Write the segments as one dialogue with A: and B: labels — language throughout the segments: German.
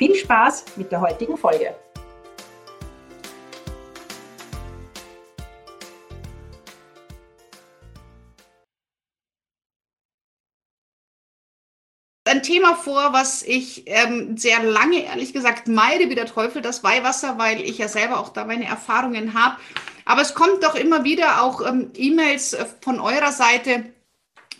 A: Viel Spaß mit der heutigen Folge.
B: ein Thema vor, was ich ähm, sehr lange, ehrlich gesagt, meide wie der Teufel, das Weihwasser, weil ich ja selber auch da meine Erfahrungen habe. Aber es kommt doch immer wieder auch ähm, E-Mails äh, von eurer Seite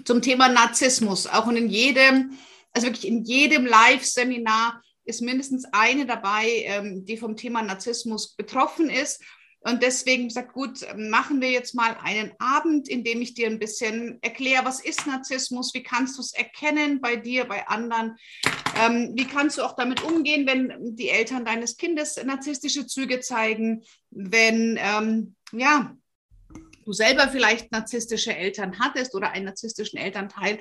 B: zum Thema Narzissmus. Auch in jedem, also wirklich in jedem Live-Seminar ist mindestens eine dabei, ähm, die vom Thema Narzissmus betroffen ist. Und deswegen gesagt, gut, machen wir jetzt mal einen Abend, in dem ich dir ein bisschen erkläre, was ist Narzissmus, wie kannst du es erkennen bei dir, bei anderen, ähm, wie kannst du auch damit umgehen, wenn die Eltern deines Kindes narzisstische Züge zeigen, wenn, ähm, ja, du selber vielleicht narzisstische Eltern hattest oder einen narzisstischen Elternteil.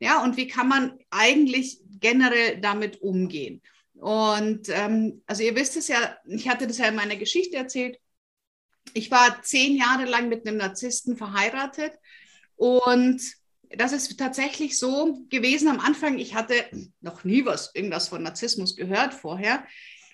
B: Ja, und wie kann man eigentlich generell damit umgehen? Und ähm, also ihr wisst es ja, ich hatte das ja in meiner Geschichte erzählt. Ich war zehn Jahre lang mit einem Narzissten verheiratet und das ist tatsächlich so gewesen am Anfang. Ich hatte noch nie was, irgendwas von Narzissmus gehört vorher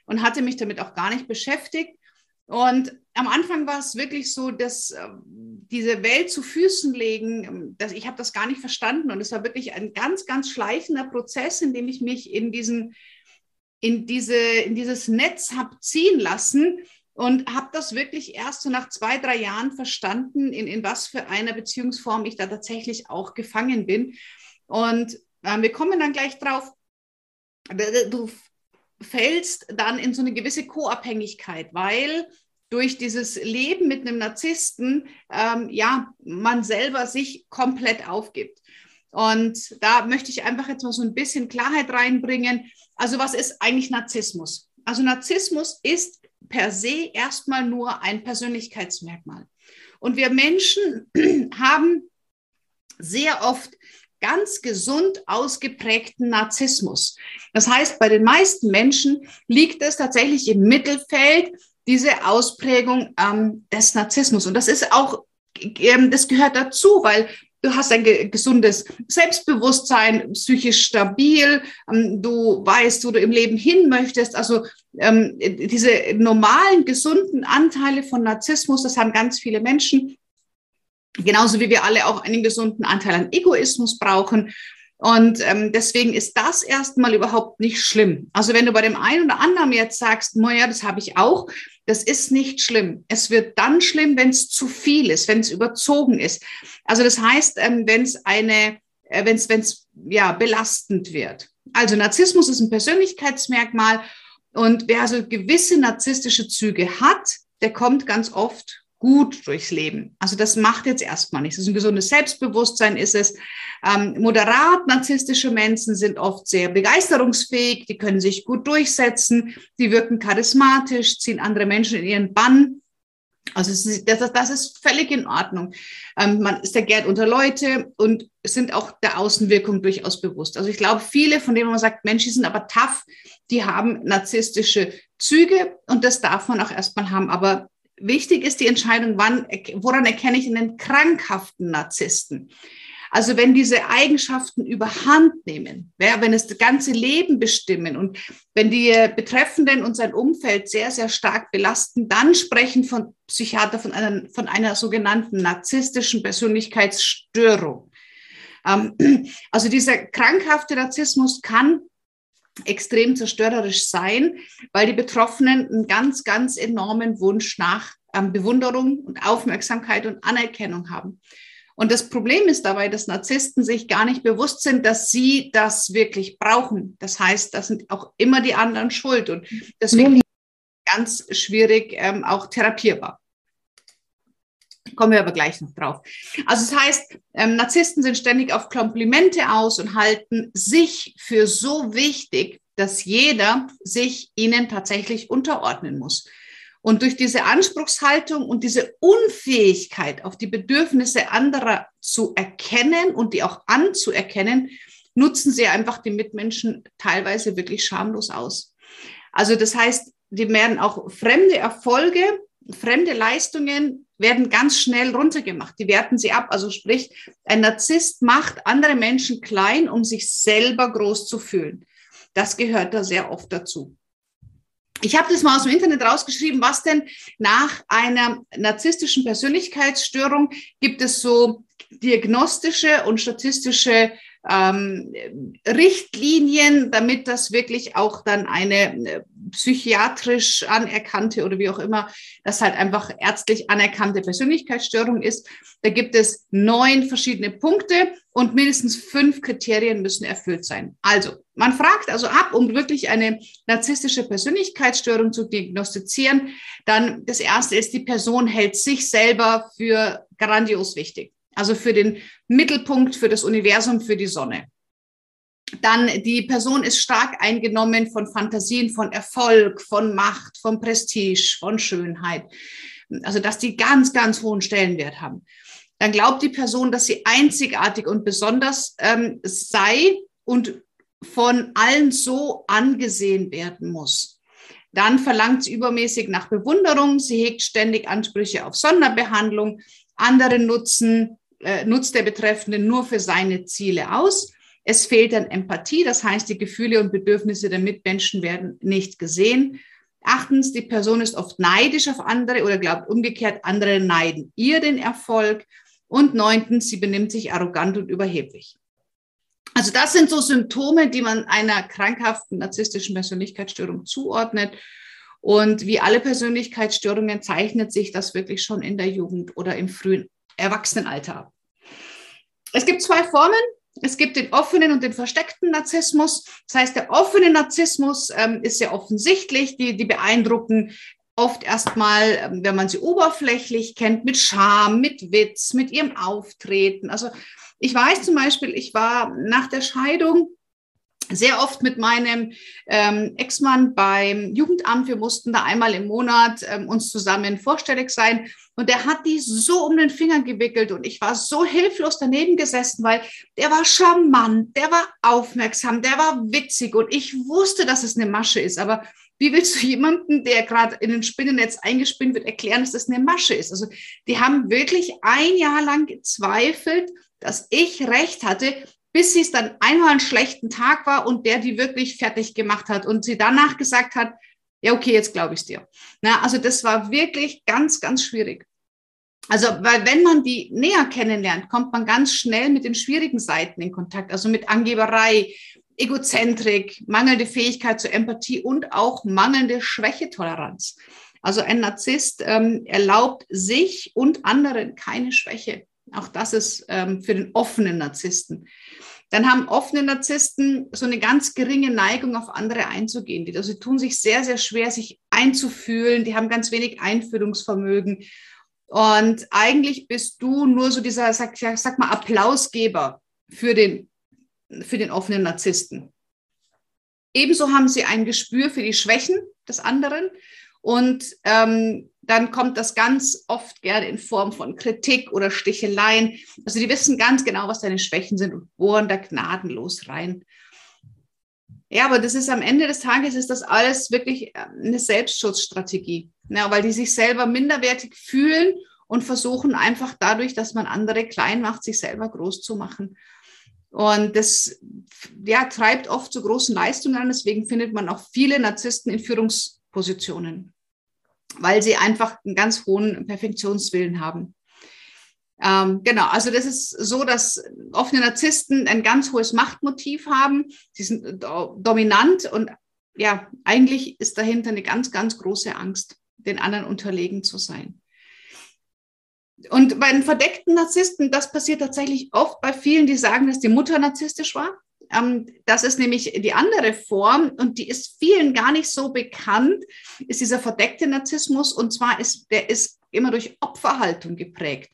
B: und hatte mich damit auch gar nicht beschäftigt. Und am Anfang war es wirklich so, dass äh, diese Welt zu Füßen legen, ähm, dass ich habe das gar nicht verstanden und es war wirklich ein ganz, ganz schleichender Prozess, in dem ich mich in diesen in, diese, in dieses Netz habe ziehen lassen und habe das wirklich erst so nach zwei, drei Jahren verstanden, in, in was für einer Beziehungsform ich da tatsächlich auch gefangen bin. Und äh, wir kommen dann gleich drauf. Du fällst dann in so eine gewisse Co-Abhängigkeit, weil durch dieses Leben mit einem Narzissten, ähm, ja, man selber sich komplett aufgibt. Und da möchte ich einfach jetzt mal so ein bisschen Klarheit reinbringen. Also was ist eigentlich Narzissmus? Also Narzissmus ist per se erstmal nur ein Persönlichkeitsmerkmal. Und wir Menschen haben sehr oft ganz gesund ausgeprägten Narzissmus. Das heißt, bei den meisten Menschen liegt es tatsächlich im Mittelfeld, diese Ausprägung ähm, des Narzissmus. Und das ist auch, ähm, das gehört dazu, weil du hast ein gesundes Selbstbewusstsein, psychisch stabil, ähm, du weißt, wo du im Leben hin möchtest. Also ähm, diese normalen, gesunden Anteile von Narzissmus, das haben ganz viele Menschen. Genauso wie wir alle auch einen gesunden Anteil an Egoismus brauchen. Und ähm, deswegen ist das erstmal überhaupt nicht schlimm. Also wenn du bei dem einen oder anderen jetzt sagst, naja, das habe ich auch, das ist nicht schlimm. Es wird dann schlimm, wenn es zu viel ist, wenn es überzogen ist. Also das heißt, ähm, wenn es eine, äh, wenn es, wenn es ja belastend wird. Also Narzissmus ist ein Persönlichkeitsmerkmal und wer also gewisse narzisstische Züge hat, der kommt ganz oft gut durchs Leben. Also das macht jetzt erstmal nichts. Das ist ein gesundes Selbstbewusstsein ist es. Ähm, moderat narzisstische Menschen sind oft sehr begeisterungsfähig, die können sich gut durchsetzen, die wirken charismatisch, ziehen andere Menschen in ihren Bann. Also das, das ist völlig in Ordnung. Ähm, man ist ja gern unter Leute und sind auch der Außenwirkung durchaus bewusst. Also ich glaube, viele, von denen man sagt, Mensch, die sind aber tough, die haben narzisstische Züge und das darf man auch erstmal haben. Aber Wichtig ist die Entscheidung, wann, woran erkenne ich einen krankhaften Narzissten? Also wenn diese Eigenschaften überhand nehmen, wenn es das ganze Leben bestimmen und wenn die Betreffenden und sein Umfeld sehr, sehr stark belasten, dann sprechen von Psychiater von einer, von einer sogenannten narzisstischen Persönlichkeitsstörung. Ähm, also dieser krankhafte Narzissmus kann extrem zerstörerisch sein, weil die Betroffenen einen ganz, ganz enormen Wunsch nach ähm, Bewunderung und Aufmerksamkeit und Anerkennung haben. Und das Problem ist dabei, dass Narzissten sich gar nicht bewusst sind, dass sie das wirklich brauchen. Das heißt, das sind auch immer die anderen schuld und deswegen ganz schwierig ähm, auch therapierbar. Kommen wir aber gleich noch drauf. Also das heißt, ähm, Narzissten sind ständig auf Komplimente aus und halten sich für so wichtig, dass jeder sich ihnen tatsächlich unterordnen muss. Und durch diese Anspruchshaltung und diese Unfähigkeit, auf die Bedürfnisse anderer zu erkennen und die auch anzuerkennen, nutzen sie einfach die Mitmenschen teilweise wirklich schamlos aus. Also das heißt, die werden auch fremde Erfolge, fremde Leistungen werden ganz schnell runtergemacht. Die werten sie ab. Also sprich, ein Narzisst macht andere Menschen klein, um sich selber groß zu fühlen. Das gehört da sehr oft dazu. Ich habe das mal aus dem Internet rausgeschrieben, was denn nach einer narzisstischen Persönlichkeitsstörung gibt es so diagnostische und statistische ähm, Richtlinien, damit das wirklich auch dann eine äh, psychiatrisch anerkannte oder wie auch immer, das halt einfach ärztlich anerkannte Persönlichkeitsstörung ist. Da gibt es neun verschiedene Punkte und mindestens fünf Kriterien müssen erfüllt sein. Also, man fragt also ab, um wirklich eine narzisstische Persönlichkeitsstörung zu diagnostizieren. Dann das erste ist, die Person hält sich selber für grandios wichtig. Also für den Mittelpunkt, für das Universum, für die Sonne. Dann die Person ist stark eingenommen von Fantasien, von Erfolg, von Macht, von Prestige, von Schönheit. Also dass die ganz, ganz hohen Stellenwert haben. Dann glaubt die Person, dass sie einzigartig und besonders ähm, sei und von allen so angesehen werden muss. Dann verlangt sie übermäßig nach Bewunderung. Sie hegt ständig Ansprüche auf Sonderbehandlung. Andere nutzen äh, nutzt der Betreffende nur für seine Ziele aus. Es fehlt an Empathie, das heißt, die Gefühle und Bedürfnisse der Mitmenschen werden nicht gesehen. Achtens, die Person ist oft neidisch auf andere oder glaubt umgekehrt, andere neiden ihr den Erfolg. Und neuntens, sie benimmt sich arrogant und überheblich. Also das sind so Symptome, die man einer krankhaften narzisstischen Persönlichkeitsstörung zuordnet. Und wie alle Persönlichkeitsstörungen zeichnet sich das wirklich schon in der Jugend oder im frühen Erwachsenenalter. Es gibt zwei Formen. Es gibt den offenen und den versteckten Narzissmus. Das heißt, der offene Narzissmus ähm, ist sehr offensichtlich. Die, die beeindrucken oft erstmal, ähm, wenn man sie oberflächlich kennt, mit Charme, mit Witz, mit ihrem Auftreten. Also ich weiß zum Beispiel, ich war nach der Scheidung sehr oft mit meinem ähm, Ex-Mann beim Jugendamt. Wir mussten da einmal im Monat ähm, uns zusammen vorstellig sein. Und der hat die so um den Finger gewickelt und ich war so hilflos daneben gesessen, weil der war charmant, der war aufmerksam, der war witzig und ich wusste, dass es eine Masche ist. Aber wie willst du jemanden, der gerade in ein Spinnennetz eingespinnt wird, erklären, dass das eine Masche ist? Also die haben wirklich ein Jahr lang gezweifelt, dass ich recht hatte, bis sie es dann einmal einen schlechten Tag war und der die wirklich fertig gemacht hat und sie danach gesagt hat, ja, okay, jetzt glaube ich es dir. Na, also das war wirklich ganz, ganz schwierig. Also, weil wenn man die näher kennenlernt, kommt man ganz schnell mit den schwierigen Seiten in Kontakt, also mit Angeberei, Egozentrik, mangelnde Fähigkeit zur Empathie und auch mangelnde Schwächetoleranz. Also ein Narzisst ähm, erlaubt sich und anderen keine Schwäche. Auch das ist ähm, für den offenen Narzissten. Dann haben offene Narzissten so eine ganz geringe Neigung, auf andere einzugehen. Die also tun sich sehr, sehr schwer, sich einzufühlen. Die haben ganz wenig Einfühlungsvermögen. Und eigentlich bist du nur so dieser, sag, sag mal, Applausgeber für den, für den offenen Narzissten. Ebenso haben sie ein Gespür für die Schwächen des anderen und ähm, dann kommt das ganz oft gerne in Form von Kritik oder Sticheleien. Also die wissen ganz genau, was deine Schwächen sind und bohren da gnadenlos rein. Ja, aber das ist am Ende des Tages ist das alles wirklich äh, eine Selbstschutzstrategie, ja, weil die sich selber minderwertig fühlen und versuchen einfach dadurch, dass man andere klein macht, sich selber groß zu machen. Und das ja, treibt oft zu großen Leistungen an. Deswegen findet man auch viele Narzissten in Führungspositionen weil sie einfach einen ganz hohen Perfektionswillen haben. Ähm, genau, also das ist so, dass offene Narzissten ein ganz hohes Machtmotiv haben. Sie sind dominant und ja, eigentlich ist dahinter eine ganz, ganz große Angst, den anderen unterlegen zu sein. Und bei den verdeckten Narzissten, das passiert tatsächlich oft bei vielen, die sagen, dass die Mutter narzisstisch war. Ähm, das ist nämlich die andere Form und die ist vielen gar nicht so bekannt, ist dieser verdeckte Narzissmus und zwar ist der ist immer durch Opferhaltung geprägt.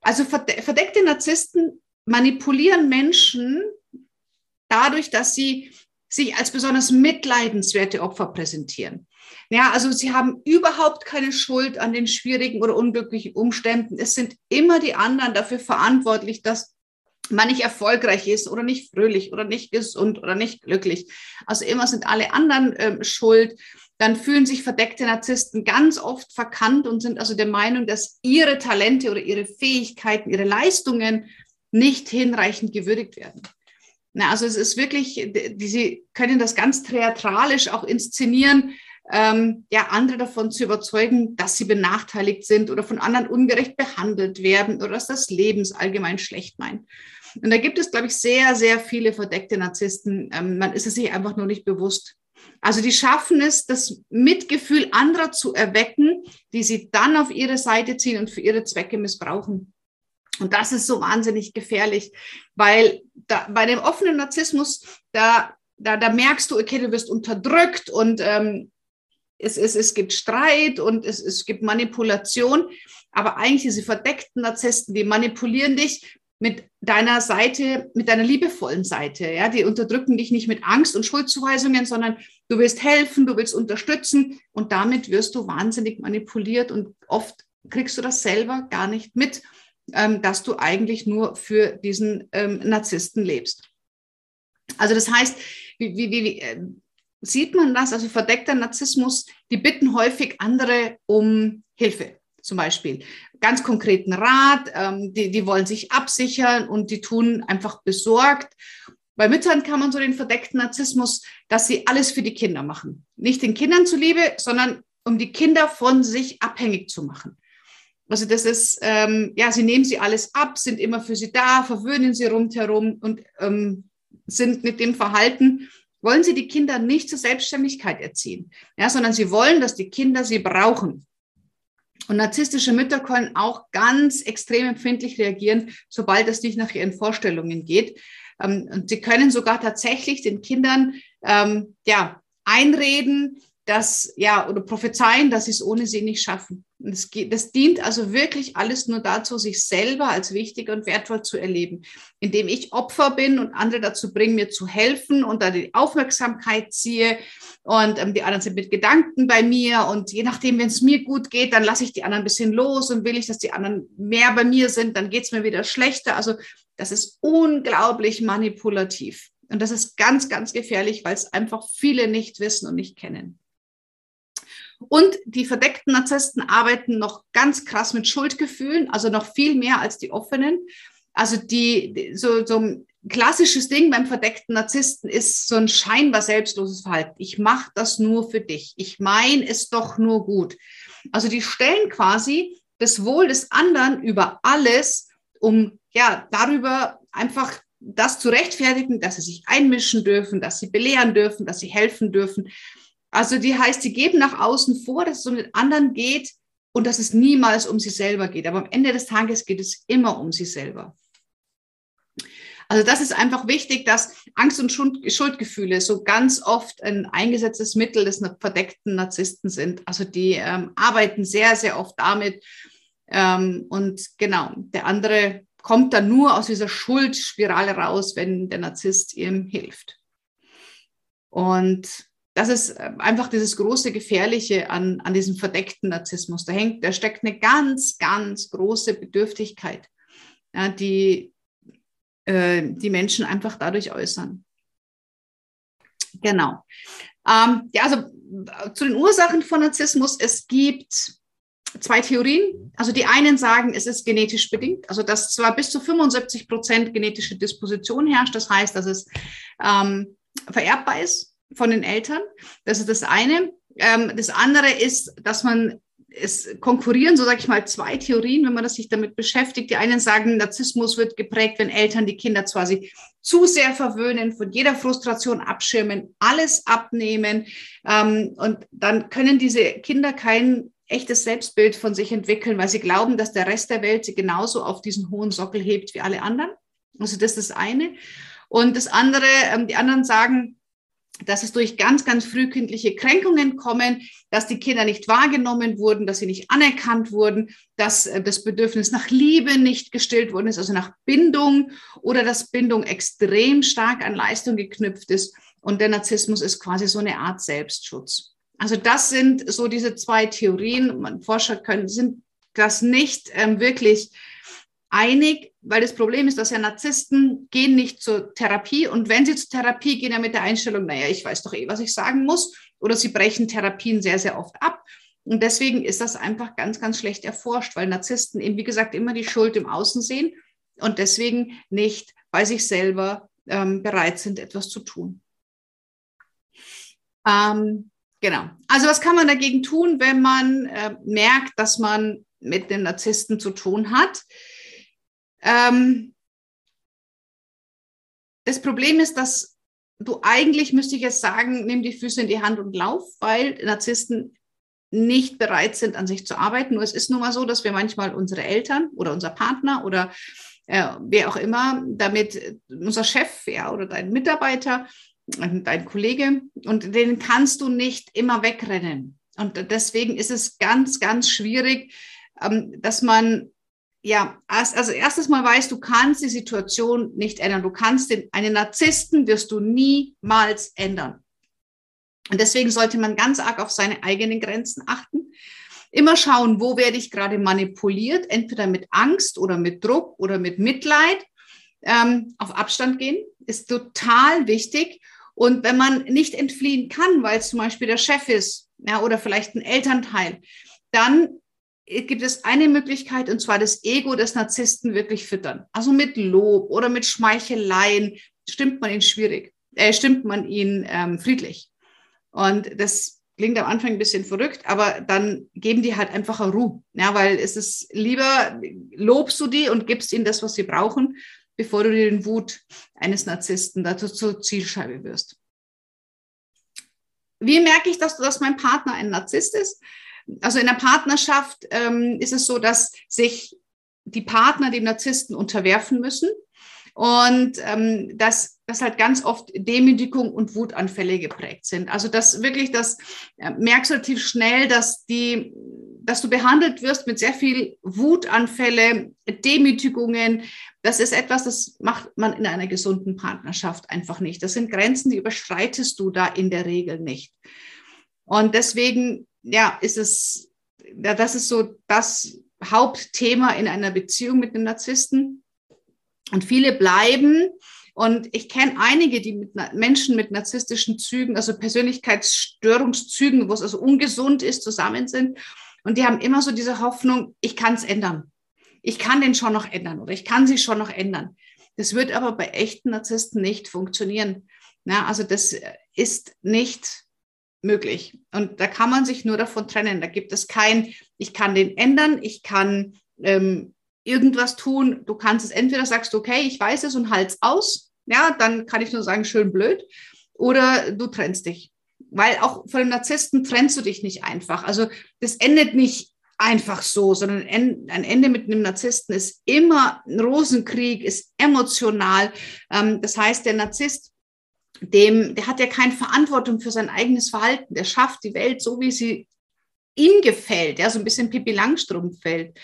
B: Also verdeckte Narzissten manipulieren Menschen dadurch, dass sie sich als besonders mitleidenswerte Opfer präsentieren. Ja, also sie haben überhaupt keine Schuld an den schwierigen oder unglücklichen Umständen. Es sind immer die anderen dafür verantwortlich, dass man nicht erfolgreich ist oder nicht fröhlich oder nicht gesund oder nicht glücklich. Also immer sind alle anderen ähm, schuld. Dann fühlen sich verdeckte Narzissten ganz oft verkannt und sind also der Meinung, dass ihre Talente oder ihre Fähigkeiten, ihre Leistungen nicht hinreichend gewürdigt werden. Na, also es ist wirklich, die, sie können das ganz theatralisch auch inszenieren, ähm, ja, andere davon zu überzeugen, dass sie benachteiligt sind oder von anderen ungerecht behandelt werden oder dass das Leben allgemein schlecht meint. Und da gibt es, glaube ich, sehr, sehr viele verdeckte Narzissten. Ähm, man ist es sich einfach nur nicht bewusst. Also die schaffen es, das Mitgefühl anderer zu erwecken, die sie dann auf ihre Seite ziehen und für ihre Zwecke missbrauchen. Und das ist so wahnsinnig gefährlich, weil da, bei dem offenen Narzissmus, da, da, da merkst du, okay, du wirst unterdrückt und ähm, es, es, es gibt Streit und es, es gibt Manipulation. Aber eigentlich diese verdeckten Narzissten, die manipulieren dich mit deiner Seite, mit deiner liebevollen Seite. Ja, die unterdrücken dich nicht mit Angst und Schuldzuweisungen, sondern du willst helfen, du willst unterstützen und damit wirst du wahnsinnig manipuliert und oft kriegst du das selber gar nicht mit, ähm, dass du eigentlich nur für diesen ähm, Narzissten lebst. Also das heißt, wie, wie, wie äh, sieht man das? Also verdeckter Narzissmus, die bitten häufig andere um Hilfe zum Beispiel. Ganz konkreten Rat, ähm, die, die wollen sich absichern und die tun einfach besorgt. Bei Müttern kann man so den verdeckten Narzissmus, dass sie alles für die Kinder machen. Nicht den Kindern zuliebe, sondern um die Kinder von sich abhängig zu machen. Also das ist, ähm, ja, sie nehmen sie alles ab, sind immer für sie da, verwöhnen sie rundherum und ähm, sind mit dem Verhalten, wollen sie die Kinder nicht zur Selbstständigkeit erziehen, ja, sondern sie wollen, dass die Kinder sie brauchen. Und narzisstische Mütter können auch ganz extrem empfindlich reagieren, sobald es nicht nach ihren Vorstellungen geht. Ähm, und sie können sogar tatsächlich den Kindern ähm, ja, einreden, dass, ja, oder prophezeien, dass sie es ohne sie nicht schaffen. Das, das, dient also wirklich alles nur dazu, sich selber als wichtig und wertvoll zu erleben, indem ich Opfer bin und andere dazu bringen, mir zu helfen und da die Aufmerksamkeit ziehe und ähm, die anderen sind mit Gedanken bei mir und je nachdem, wenn es mir gut geht, dann lasse ich die anderen ein bisschen los und will ich, dass die anderen mehr bei mir sind, dann geht es mir wieder schlechter. Also das ist unglaublich manipulativ und das ist ganz, ganz gefährlich, weil es einfach viele nicht wissen und nicht kennen. Und die verdeckten Narzissten arbeiten noch ganz krass mit Schuldgefühlen, also noch viel mehr als die offenen. Also die, so, so ein klassisches Ding beim verdeckten Narzissten ist so ein scheinbar selbstloses Verhalten. Ich mache das nur für dich. Ich meine es doch nur gut. Also die stellen quasi das Wohl des anderen über alles, um ja darüber einfach das zu rechtfertigen, dass sie sich einmischen dürfen, dass sie belehren dürfen, dass sie helfen dürfen. Also die heißt, sie geben nach außen vor, dass es um den anderen geht und dass es niemals um sie selber geht. Aber am Ende des Tages geht es immer um sie selber. Also das ist einfach wichtig, dass Angst und Schuldgefühle so ganz oft ein eingesetztes Mittel des verdeckten Narzissten sind. Also die ähm, arbeiten sehr, sehr oft damit. Ähm, und genau, der andere kommt dann nur aus dieser Schuldspirale raus, wenn der Narzisst ihm hilft. Und das ist äh, einfach dieses große Gefährliche an, an diesem verdeckten Narzissmus. Da, hängt, da steckt eine ganz, ganz große Bedürftigkeit, ja, die äh, die Menschen einfach dadurch äußern. Genau. Ähm, ja, also äh, zu den Ursachen von Narzissmus, es gibt zwei Theorien. Also die einen sagen, es ist genetisch bedingt, also dass zwar bis zu 75 Prozent genetische Disposition herrscht, das heißt, dass es ähm, vererbbar ist von den Eltern. Das ist das eine. Ähm, das andere ist, dass man es konkurrieren, so sage ich mal, zwei Theorien, wenn man das sich damit beschäftigt. Die einen sagen, Narzissmus wird geprägt, wenn Eltern die Kinder quasi zu sehr verwöhnen, von jeder Frustration abschirmen, alles abnehmen. Ähm, und dann können diese Kinder kein echtes Selbstbild von sich entwickeln, weil sie glauben, dass der Rest der Welt sie genauso auf diesen hohen Sockel hebt wie alle anderen. Also das ist das eine. Und das andere, ähm, die anderen sagen, dass es durch ganz, ganz frühkindliche Kränkungen kommen, dass die Kinder nicht wahrgenommen wurden, dass sie nicht anerkannt wurden, dass äh, das Bedürfnis nach Liebe nicht gestillt worden ist, also nach Bindung oder dass Bindung extrem stark an Leistung geknüpft ist und der Narzissmus ist quasi so eine Art Selbstschutz. Also das sind so diese zwei Theorien. Forscher können, sind das nicht ähm, wirklich einig, weil das Problem ist, dass ja Narzissten gehen nicht zur Therapie und wenn sie zur Therapie gehen, ja mit der Einstellung, naja, ich weiß doch eh, was ich sagen muss, oder sie brechen Therapien sehr, sehr oft ab. Und deswegen ist das einfach ganz, ganz schlecht erforscht, weil Narzissten eben, wie gesagt, immer die Schuld im Außen sehen und deswegen nicht bei sich selber ähm, bereit sind, etwas zu tun. Ähm, Genau. Also was kann man dagegen tun, wenn man äh, merkt, dass man mit den Narzissten zu tun hat? Ähm, das Problem ist, dass du eigentlich, müsste ich jetzt sagen, nimm die Füße in die Hand und lauf, weil Narzissten nicht bereit sind, an sich zu arbeiten. Nur es ist nun mal so, dass wir manchmal unsere Eltern oder unser Partner oder äh, wer auch immer, damit unser Chef ja, oder dein Mitarbeiter dein Kollege, und den kannst du nicht immer wegrennen. Und deswegen ist es ganz, ganz schwierig, ähm, dass man ja, also erstes Mal weißt, du kannst die Situation nicht ändern. Du kannst den, einen Narzissten wirst du niemals ändern. Und deswegen sollte man ganz arg auf seine eigenen Grenzen achten. Immer schauen, wo werde ich gerade manipuliert, entweder mit Angst oder mit Druck oder mit Mitleid. Ähm, auf Abstand gehen ist total wichtig. Und wenn man nicht entfliehen kann, weil es zum Beispiel der Chef ist ja, oder vielleicht ein Elternteil, dann gibt es eine Möglichkeit, und zwar das Ego des Narzissten wirklich füttern. Also mit Lob oder mit Schmeicheleien stimmt man ihn schwierig, äh, stimmt man ihn ähm, friedlich. Und das klingt am Anfang ein bisschen verrückt, aber dann geben die halt einfach Ruhe. Ja, weil es ist lieber, lobst du die und gibst ihnen das, was sie brauchen, bevor du den Wut eines Narzissten dazu zur Zielscheibe wirst. Wie merke ich, dass, dass mein Partner ein Narzisst ist? Also in der Partnerschaft ähm, ist es so, dass sich die Partner dem Narzissten unterwerfen müssen und ähm, dass, dass halt ganz oft Demütigung und Wutanfälle geprägt sind. Also dass wirklich das äh, merkst du relativ schnell, dass die dass du behandelt wirst mit sehr viel Wutanfälle, Demütigungen. Das ist etwas, das macht man in einer gesunden Partnerschaft einfach nicht. Das sind Grenzen, die überschreitest du da in der Regel nicht. Und deswegen, ja, ist es, ja, das ist so das Hauptthema in einer Beziehung mit einem Narzissten. Und viele bleiben und ich kenne einige, die mit Menschen mit narzisstischen Zügen, also Persönlichkeitsstörungszügen, wo es also ungesund ist, zusammen sind. Und die haben immer so diese Hoffnung, ich kann es ändern. Ich kann den schon noch ändern oder ich kann sie schon noch ändern. Das wird aber bei echten Narzissten nicht funktionieren. Ja, also das ist nicht möglich. Und da kann man sich nur davon trennen. Da gibt es kein, ich kann den ändern, ich kann ähm, irgendwas tun. Du kannst es entweder sagst okay, ich weiß es und halt's aus. Ja, dann kann ich nur sagen, schön blöd. Oder du trennst dich weil auch von dem Narzissten trennst du dich nicht einfach. Also das endet nicht einfach so, sondern ein Ende mit einem Narzissten ist immer ein Rosenkrieg, ist emotional. Ähm, das heißt, der Narzisst, dem, der hat ja keine Verantwortung für sein eigenes Verhalten. Der schafft die Welt so, wie sie ihm gefällt, ja, so ein bisschen Pippi Langstrumpf fällt.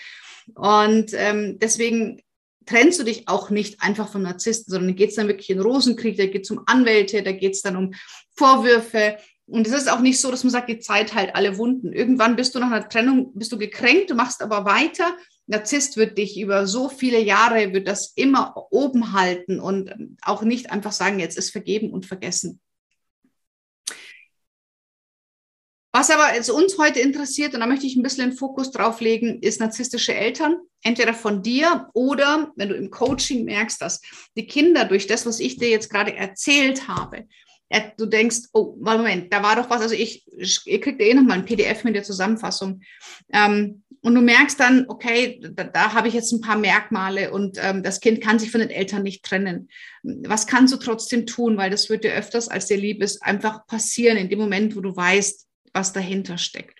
B: Und ähm, deswegen trennst du dich auch nicht einfach vom Narzissten, sondern geht es dann wirklich in Rosenkrieg, da geht es um Anwälte, da geht es dann um Vorwürfe, und es ist auch nicht so, dass man sagt, die Zeit heilt alle Wunden. Irgendwann bist du nach einer Trennung, bist du gekränkt, du machst aber weiter. Narzisst wird dich über so viele Jahre, wird das immer oben halten und auch nicht einfach sagen, jetzt ist vergeben und vergessen. Was aber uns heute interessiert, und da möchte ich ein bisschen den Fokus drauf legen, ist narzisstische Eltern. Entweder von dir oder wenn du im Coaching merkst, dass die Kinder durch das, was ich dir jetzt gerade erzählt habe, du denkst, oh, Moment, da war doch was, also ich, ihr kriegt eh nochmal ein PDF mit der Zusammenfassung. Ähm, und du merkst dann, okay, da, da habe ich jetzt ein paar Merkmale und ähm, das Kind kann sich von den Eltern nicht trennen. Was kannst du trotzdem tun? Weil das wird dir öfters, als dir lieb ist, einfach passieren in dem Moment, wo du weißt, was dahinter steckt.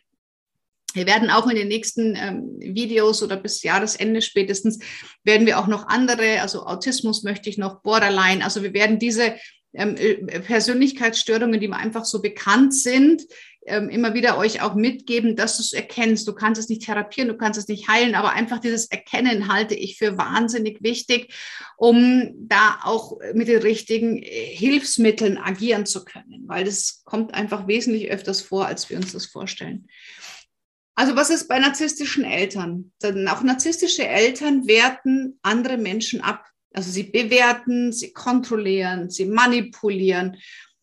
B: Wir werden auch in den nächsten ähm, Videos oder bis Jahresende spätestens, werden wir auch noch andere, also Autismus möchte ich noch, Borderline, also wir werden diese ähm, äh, Persönlichkeitsstörungen, die einfach so bekannt sind, ähm, immer wieder euch auch mitgeben, dass du es erkennst. Du kannst es nicht therapieren, du kannst es nicht heilen, aber einfach dieses Erkennen halte ich für wahnsinnig wichtig, um da auch mit den richtigen äh, Hilfsmitteln agieren zu können, weil das kommt einfach wesentlich öfters vor, als wir uns das vorstellen. Also was ist bei narzisstischen Eltern? Denn auch narzisstische Eltern werten andere Menschen ab. Also sie bewerten, sie kontrollieren, sie manipulieren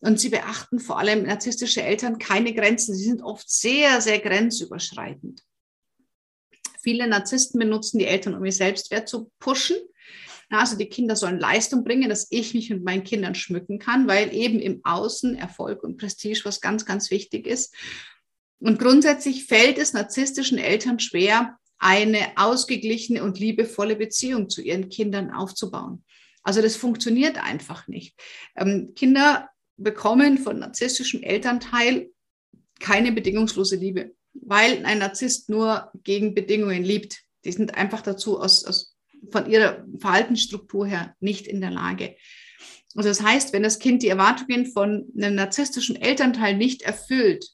B: und sie beachten vor allem narzisstische Eltern keine Grenzen. Sie sind oft sehr, sehr grenzüberschreitend. Viele Narzissten benutzen die Eltern, um ihr Selbstwert zu pushen. Also die Kinder sollen Leistung bringen, dass ich mich mit meinen Kindern schmücken kann, weil eben im Außen Erfolg und Prestige was ganz, ganz wichtig ist. Und grundsätzlich fällt es narzisstischen Eltern schwer, eine ausgeglichene und liebevolle Beziehung zu ihren Kindern aufzubauen. Also das funktioniert einfach nicht. Ähm, Kinder bekommen von narzisstischem Elternteil keine bedingungslose Liebe, weil ein Narzisst nur gegen Bedingungen liebt. Die sind einfach dazu aus, aus, von ihrer Verhaltensstruktur her nicht in der Lage. Also das heißt, wenn das Kind die Erwartungen von einem narzisstischen Elternteil nicht erfüllt,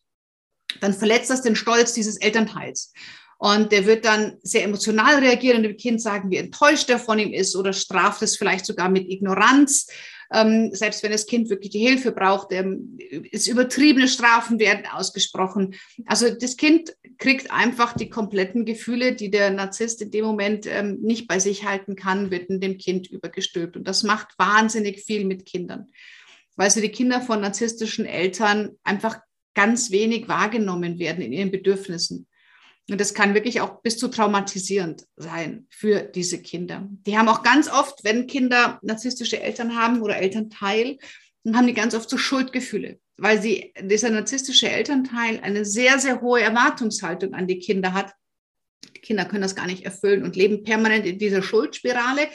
B: dann verletzt das den Stolz dieses Elternteils. Und der wird dann sehr emotional reagieren und dem Kind sagen, wie enttäuscht er von ihm ist oder straft es vielleicht sogar mit Ignoranz. Ähm, selbst wenn das Kind wirklich die Hilfe braucht, ähm, ist übertriebene Strafen werden ausgesprochen. Also das Kind kriegt einfach die kompletten Gefühle, die der Narzisst in dem Moment ähm, nicht bei sich halten kann, wird in dem Kind übergestülpt. Und das macht wahnsinnig viel mit Kindern, weil so die Kinder von narzisstischen Eltern einfach ganz wenig wahrgenommen werden in ihren Bedürfnissen. Und das kann wirklich auch bis zu traumatisierend sein für diese Kinder. Die haben auch ganz oft, wenn Kinder narzisstische Eltern haben oder Elternteil, dann haben die ganz oft so Schuldgefühle, weil sie, dieser narzisstische Elternteil eine sehr, sehr hohe Erwartungshaltung an die Kinder hat. Die Kinder können das gar nicht erfüllen und leben permanent in dieser Schuldspirale,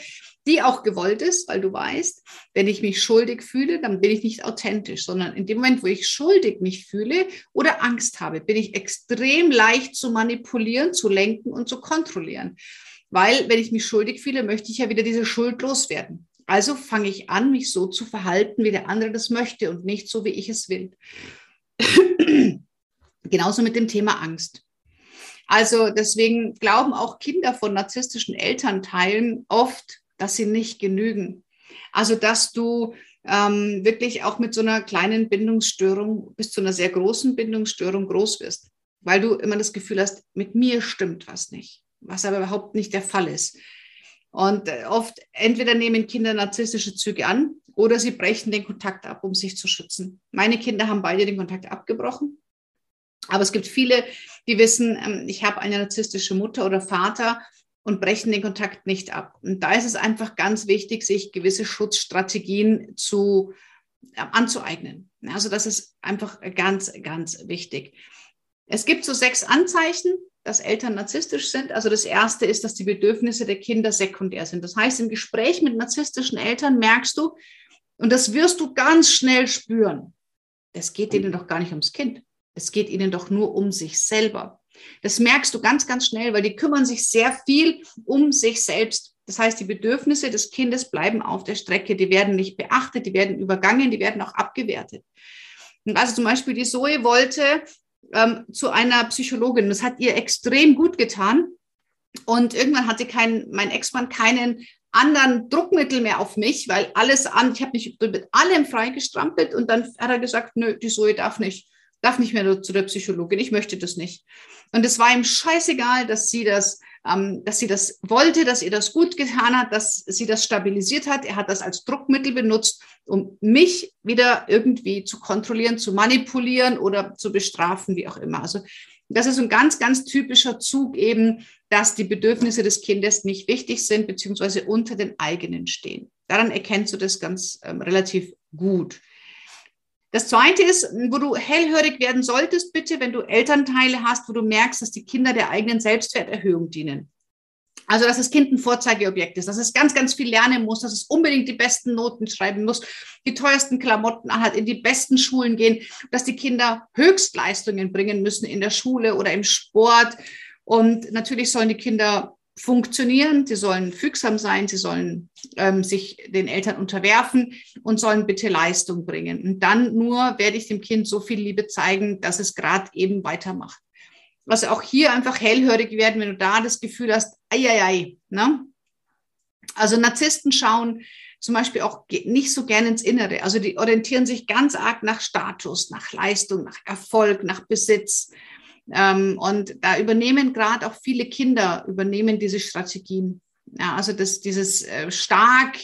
B: die auch gewollt ist, weil du weißt, wenn ich mich schuldig fühle, dann bin ich nicht authentisch, sondern in dem Moment, wo ich schuldig mich fühle oder Angst habe, bin ich extrem leicht zu manipulieren, zu lenken und zu kontrollieren. Weil, wenn ich mich schuldig fühle, möchte ich ja wieder diese Schuld loswerden. Also fange ich an, mich so zu verhalten, wie der andere das möchte und nicht so, wie ich es will. Genauso mit dem Thema Angst. Also deswegen glauben auch Kinder von narzisstischen Elternteilen oft, dass sie nicht genügen. Also, dass du ähm, wirklich auch mit so einer kleinen Bindungsstörung bis zu einer sehr großen Bindungsstörung groß wirst, weil du immer das Gefühl hast, mit mir stimmt was nicht, was aber überhaupt nicht der Fall ist. Und äh, oft entweder nehmen Kinder narzisstische Züge an oder sie brechen den Kontakt ab, um sich zu schützen. Meine Kinder haben beide den Kontakt abgebrochen. Aber es gibt viele, die wissen, ähm, ich habe eine narzisstische Mutter oder Vater und brechen den Kontakt nicht ab. Und da ist es einfach ganz wichtig, sich gewisse Schutzstrategien zu, äh, anzueignen. Also das ist einfach ganz, ganz wichtig. Es gibt so sechs Anzeichen, dass Eltern narzisstisch sind. Also das erste ist, dass die Bedürfnisse der Kinder sekundär sind. Das heißt, im Gespräch mit narzisstischen Eltern merkst du, und das wirst du ganz schnell spüren, es geht ihnen doch gar nicht ums Kind. Es geht ihnen doch nur um sich selber. Das merkst du ganz, ganz schnell, weil die kümmern sich sehr viel um sich selbst. Das heißt, die Bedürfnisse des Kindes bleiben auf der Strecke. Die werden nicht beachtet, die werden übergangen, die werden auch abgewertet. Und also zum Beispiel die Zoe wollte ähm, zu einer Psychologin. Das hat ihr extrem gut getan. Und irgendwann hatte kein, mein Ex-Mann keinen anderen Druckmittel mehr auf mich, weil alles an, ich habe mich mit allem freigestrampelt und dann hat er gesagt, nö, die Zoe darf nicht darf nicht mehr zu der Psychologin, ich möchte das nicht. Und es war ihm scheißegal, dass sie das, ähm, dass sie das wollte, dass ihr das gut getan hat, dass sie das stabilisiert hat. Er hat das als Druckmittel benutzt, um mich wieder irgendwie zu kontrollieren, zu manipulieren oder zu bestrafen, wie auch immer. Also das ist ein ganz, ganz typischer Zug eben, dass die Bedürfnisse des Kindes nicht wichtig sind, beziehungsweise unter den eigenen stehen. Daran erkennst du das ganz ähm, relativ gut. Das zweite ist, wo du hellhörig werden solltest, bitte, wenn du Elternteile hast, wo du merkst, dass die Kinder der eigenen Selbstwerterhöhung dienen. Also, dass das Kind ein Vorzeigeobjekt ist, dass es ganz, ganz viel lernen muss, dass es unbedingt die besten Noten schreiben muss, die teuersten Klamotten anhat, in die besten Schulen gehen, dass die Kinder Höchstleistungen bringen müssen in der Schule oder im Sport. Und natürlich sollen die Kinder funktionieren, sie sollen fügsam sein, sie sollen ähm, sich den Eltern unterwerfen und sollen bitte Leistung bringen. Und dann nur werde ich dem Kind so viel Liebe zeigen, dass es gerade eben weitermacht. Also auch hier einfach hellhörig werden, wenn du da das Gefühl hast, ei, ei, ei, ne? Also Narzissten schauen zum Beispiel auch nicht so gerne ins Innere. Also die orientieren sich ganz arg nach Status, nach Leistung, nach Erfolg, nach Besitz. Ähm, und da übernehmen gerade auch viele Kinder, übernehmen diese Strategien. Ja, also das, dieses äh, stark,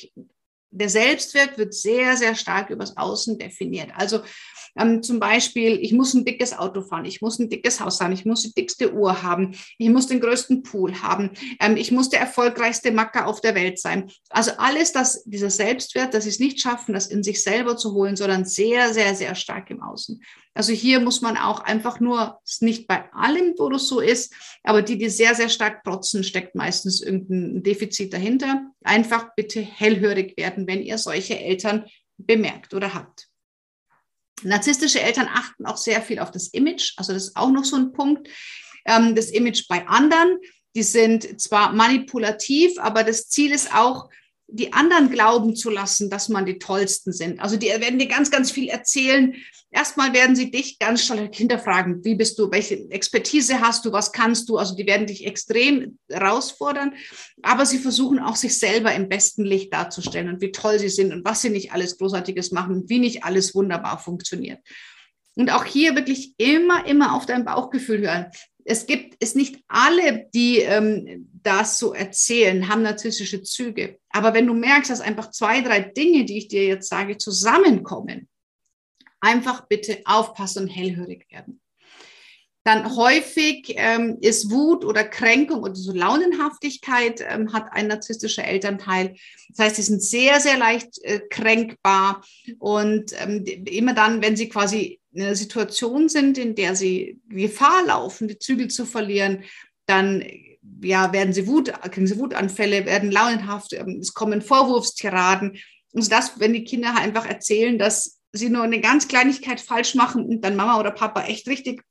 B: der Selbstwert wird sehr, sehr stark übers Außen definiert. Also ähm, zum Beispiel, ich muss ein dickes Auto fahren, ich muss ein dickes Haus haben, ich muss die dickste Uhr haben, ich muss den größten Pool haben, ähm, ich muss der erfolgreichste Macker auf der Welt sein. Also alles, das, dieser Selbstwert, dass sie es nicht schaffen, das in sich selber zu holen, sondern sehr, sehr, sehr stark im Außen. Also hier muss man auch einfach nur, es ist nicht bei allem, wo das so ist, aber die, die sehr, sehr stark protzen, steckt meistens irgendein Defizit dahinter. Einfach bitte hellhörig werden, wenn ihr solche Eltern bemerkt oder habt. Narzisstische Eltern achten auch sehr viel auf das Image. Also das ist auch noch so ein Punkt. Ähm, das Image bei anderen, die sind zwar manipulativ, aber das Ziel ist auch, die anderen glauben zu lassen, dass man die Tollsten sind. Also die werden dir ganz, ganz viel erzählen. Erstmal werden sie dich ganz stark hinterfragen. Wie bist du? Welche Expertise hast du? Was kannst du? Also die werden dich extrem herausfordern. Aber sie versuchen auch sich selber im besten Licht darzustellen und wie toll sie sind und was sie nicht alles Großartiges machen, wie nicht alles wunderbar funktioniert. Und auch hier wirklich immer, immer auf dein Bauchgefühl hören es gibt es nicht alle, die ähm, das so erzählen, haben narzisstische Züge. Aber wenn du merkst, dass einfach zwei, drei Dinge, die ich dir jetzt sage, zusammenkommen, einfach bitte aufpassen und hellhörig werden. Dann häufig ähm, ist Wut oder Kränkung oder so Launenhaftigkeit ähm, hat ein narzisstischer Elternteil. Das heißt, sie sind sehr, sehr leicht äh, kränkbar und ähm, immer dann, wenn sie quasi einer Situation sind, in der sie Gefahr laufen, die Zügel zu verlieren, dann ja, werden sie Wut, kriegen sie Wutanfälle, werden launenhaft, ähm, es kommen Vorwurfstiraden. Und das, wenn die Kinder einfach erzählen, dass sie nur eine ganz Kleinigkeit falsch machen und dann Mama oder Papa echt richtig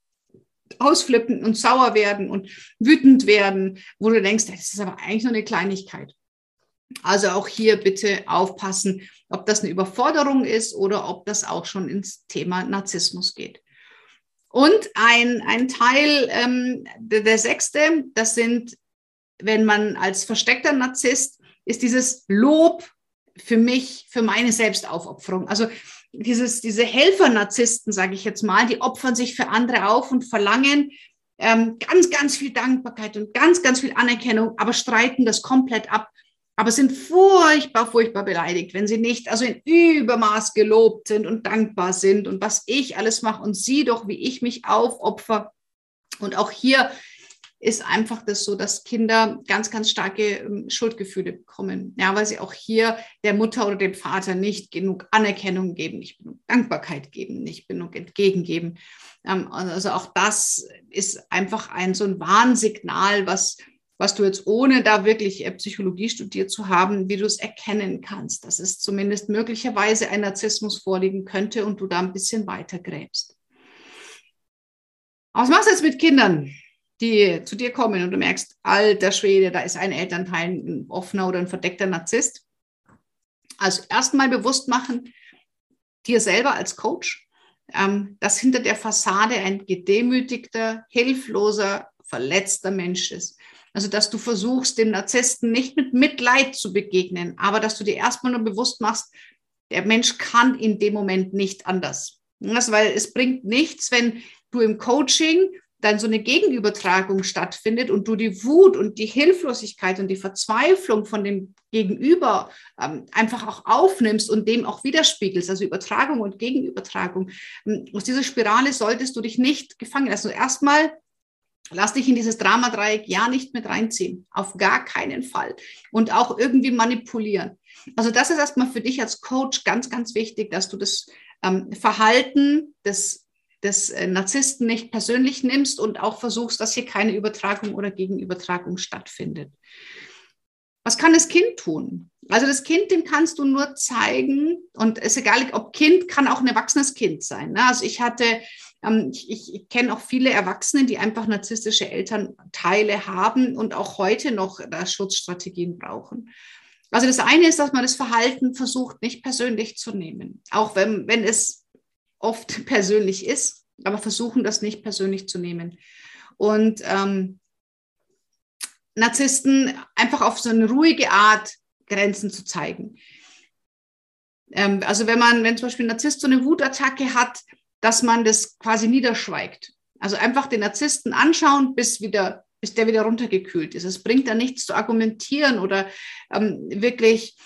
B: ausflippen und sauer werden und wütend werden, wo du denkst, das ist aber eigentlich nur eine Kleinigkeit. Also auch hier bitte aufpassen, ob das eine Überforderung ist oder ob das auch schon ins Thema Narzissmus geht. Und ein, ein Teil, ähm, der, der sechste, das sind, wenn man als versteckter Narzisst, ist dieses Lob für mich, für meine Selbstaufopferung. Also dieses, diese Helfer-Narzissten, sage ich jetzt mal, die opfern sich für andere auf und verlangen ähm, ganz, ganz viel Dankbarkeit und ganz, ganz viel Anerkennung, aber streiten das komplett ab aber sind furchtbar, furchtbar beleidigt, wenn sie nicht also in Übermaß gelobt sind und dankbar sind und was ich alles mache und sie doch, wie ich mich aufopfer. Und auch hier ist einfach das so, dass Kinder ganz, ganz starke ähm, Schuldgefühle bekommen. Ja, weil sie auch hier der Mutter oder dem Vater nicht genug Anerkennung geben, nicht genug Dankbarkeit geben, nicht genug entgegengeben. Ähm, also auch das ist einfach ein so ein Warnsignal, was was du jetzt ohne da wirklich äh, Psychologie studiert zu haben, wie du es erkennen kannst, dass es zumindest möglicherweise ein Narzissmus vorliegen könnte und du da ein bisschen weiter gräbst. Was machst du jetzt mit Kindern, die zu dir kommen und du merkst, alter Schwede, da ist ein Elternteil ein offener oder ein verdeckter Narzisst? Also erstmal bewusst machen, dir selber als Coach, ähm, dass hinter der Fassade ein gedemütigter, hilfloser, verletzter Mensch ist. Also, dass du versuchst, dem Narzissten nicht mit Mitleid zu begegnen, aber dass du dir erstmal nur bewusst machst, der Mensch kann in dem Moment nicht anders. Das, weil es bringt nichts, wenn du im Coaching dann so eine Gegenübertragung stattfindet und du die Wut und die Hilflosigkeit und die Verzweiflung von dem Gegenüber ähm, einfach auch aufnimmst und dem auch widerspiegelst, also Übertragung und Gegenübertragung. Ähm, aus dieser Spirale solltest du dich nicht gefangen lassen. Also erstmal Lass dich in dieses Dramadreieck ja nicht mit reinziehen. Auf gar keinen Fall. Und auch irgendwie manipulieren. Also das ist erstmal für dich als Coach ganz, ganz wichtig, dass du das ähm, Verhalten des, des äh, Narzissten nicht persönlich nimmst und auch versuchst, dass hier keine Übertragung oder Gegenübertragung stattfindet. Was kann das Kind tun? Also das Kind, dem kannst du nur zeigen, und es ist egal, ob Kind, kann auch ein erwachsenes Kind sein. Ne? Also ich hatte ich, ich, ich kenne auch viele Erwachsene, die einfach narzisstische Elternteile haben und auch heute noch da Schutzstrategien brauchen. Also das eine ist, dass man das Verhalten versucht, nicht persönlich zu nehmen, auch wenn, wenn es oft persönlich ist, aber versuchen, das nicht persönlich zu nehmen. Und ähm, Narzissten einfach auf so eine ruhige Art Grenzen zu zeigen. Ähm, also wenn man, wenn zum Beispiel ein Narzisst so eine Wutattacke hat, dass man das quasi niederschweigt. Also einfach den Narzissten anschauen, bis wieder, bis der wieder runtergekühlt ist. Es bringt da nichts zu argumentieren oder ähm, wirklich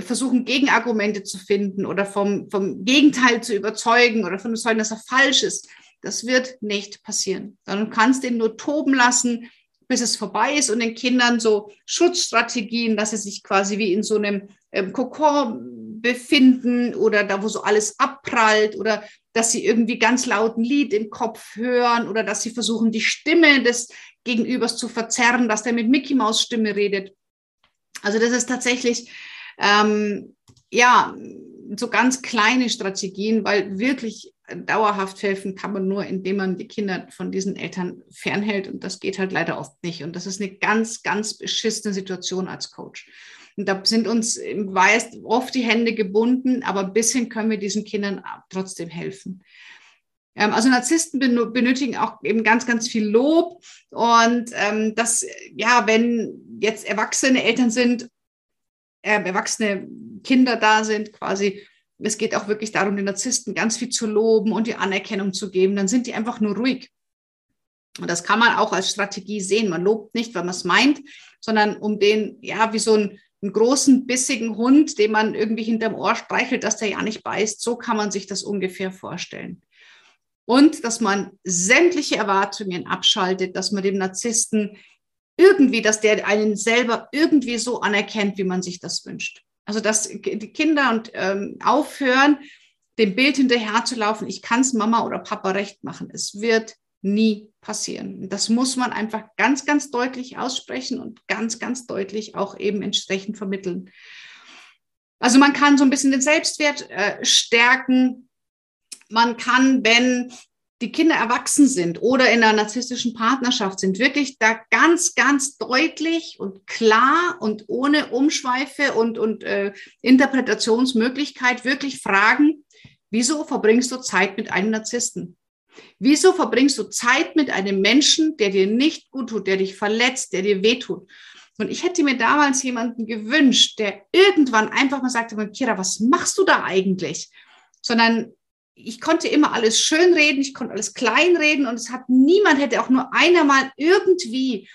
B: versuchen, Gegenargumente zu finden oder vom, vom Gegenteil zu überzeugen oder von überzeugen, dass er falsch ist. Das wird nicht passieren, sondern du kannst den nur toben lassen, bis es vorbei ist und den Kindern so Schutzstrategien, dass sie sich quasi wie in so einem ähm, Kokon befinden oder da, wo so alles abprallt oder dass sie irgendwie ganz laut ein Lied im Kopf hören oder dass sie versuchen, die Stimme des Gegenübers zu verzerren, dass der mit Mickey Maus Stimme redet. Also das ist tatsächlich, ähm, ja, so ganz kleine Strategien, weil wirklich dauerhaft helfen kann man nur, indem man die Kinder von diesen Eltern fernhält. Und das geht halt leider oft nicht. Und das ist eine ganz, ganz beschissene Situation als Coach. Und da sind uns weiß oft die Hände gebunden, aber ein bisschen können wir diesen Kindern trotzdem helfen. Ähm, also Narzissten benötigen auch eben ganz, ganz viel Lob. Und ähm, das, ja, wenn jetzt erwachsene Eltern sind, äh, erwachsene Kinder da sind, quasi, es geht auch wirklich darum, den Narzissten ganz viel zu loben und die Anerkennung zu geben, dann sind die einfach nur ruhig. Und das kann man auch als Strategie sehen. Man lobt nicht, weil man es meint, sondern um den, ja, wie so ein einen großen, bissigen Hund, den man irgendwie hinterm Ohr streichelt, dass der ja nicht beißt. So kann man sich das ungefähr vorstellen. Und dass man sämtliche Erwartungen abschaltet, dass man dem Narzissten irgendwie, dass der einen selber irgendwie so anerkennt, wie man sich das wünscht. Also dass die Kinder und ähm, aufhören, dem Bild hinterherzulaufen, ich kann es Mama oder Papa recht machen. Es wird nie passieren. Das muss man einfach ganz, ganz deutlich aussprechen und ganz, ganz deutlich auch eben entsprechend vermitteln. Also man kann so ein bisschen den Selbstwert äh, stärken. Man kann, wenn die Kinder erwachsen sind oder in einer narzisstischen Partnerschaft sind, wirklich da ganz, ganz deutlich und klar und ohne Umschweife und, und äh, Interpretationsmöglichkeit wirklich fragen, wieso verbringst du Zeit mit einem Narzissten? Wieso verbringst du Zeit mit einem Menschen, der dir nicht gut tut, der dich verletzt, der dir wehtut? Und ich hätte mir damals jemanden gewünscht, der irgendwann einfach mal sagte, Kira, was machst du da eigentlich? Sondern ich konnte immer alles schön reden, ich konnte alles klein reden und es hat niemand hätte auch nur einer mal irgendwie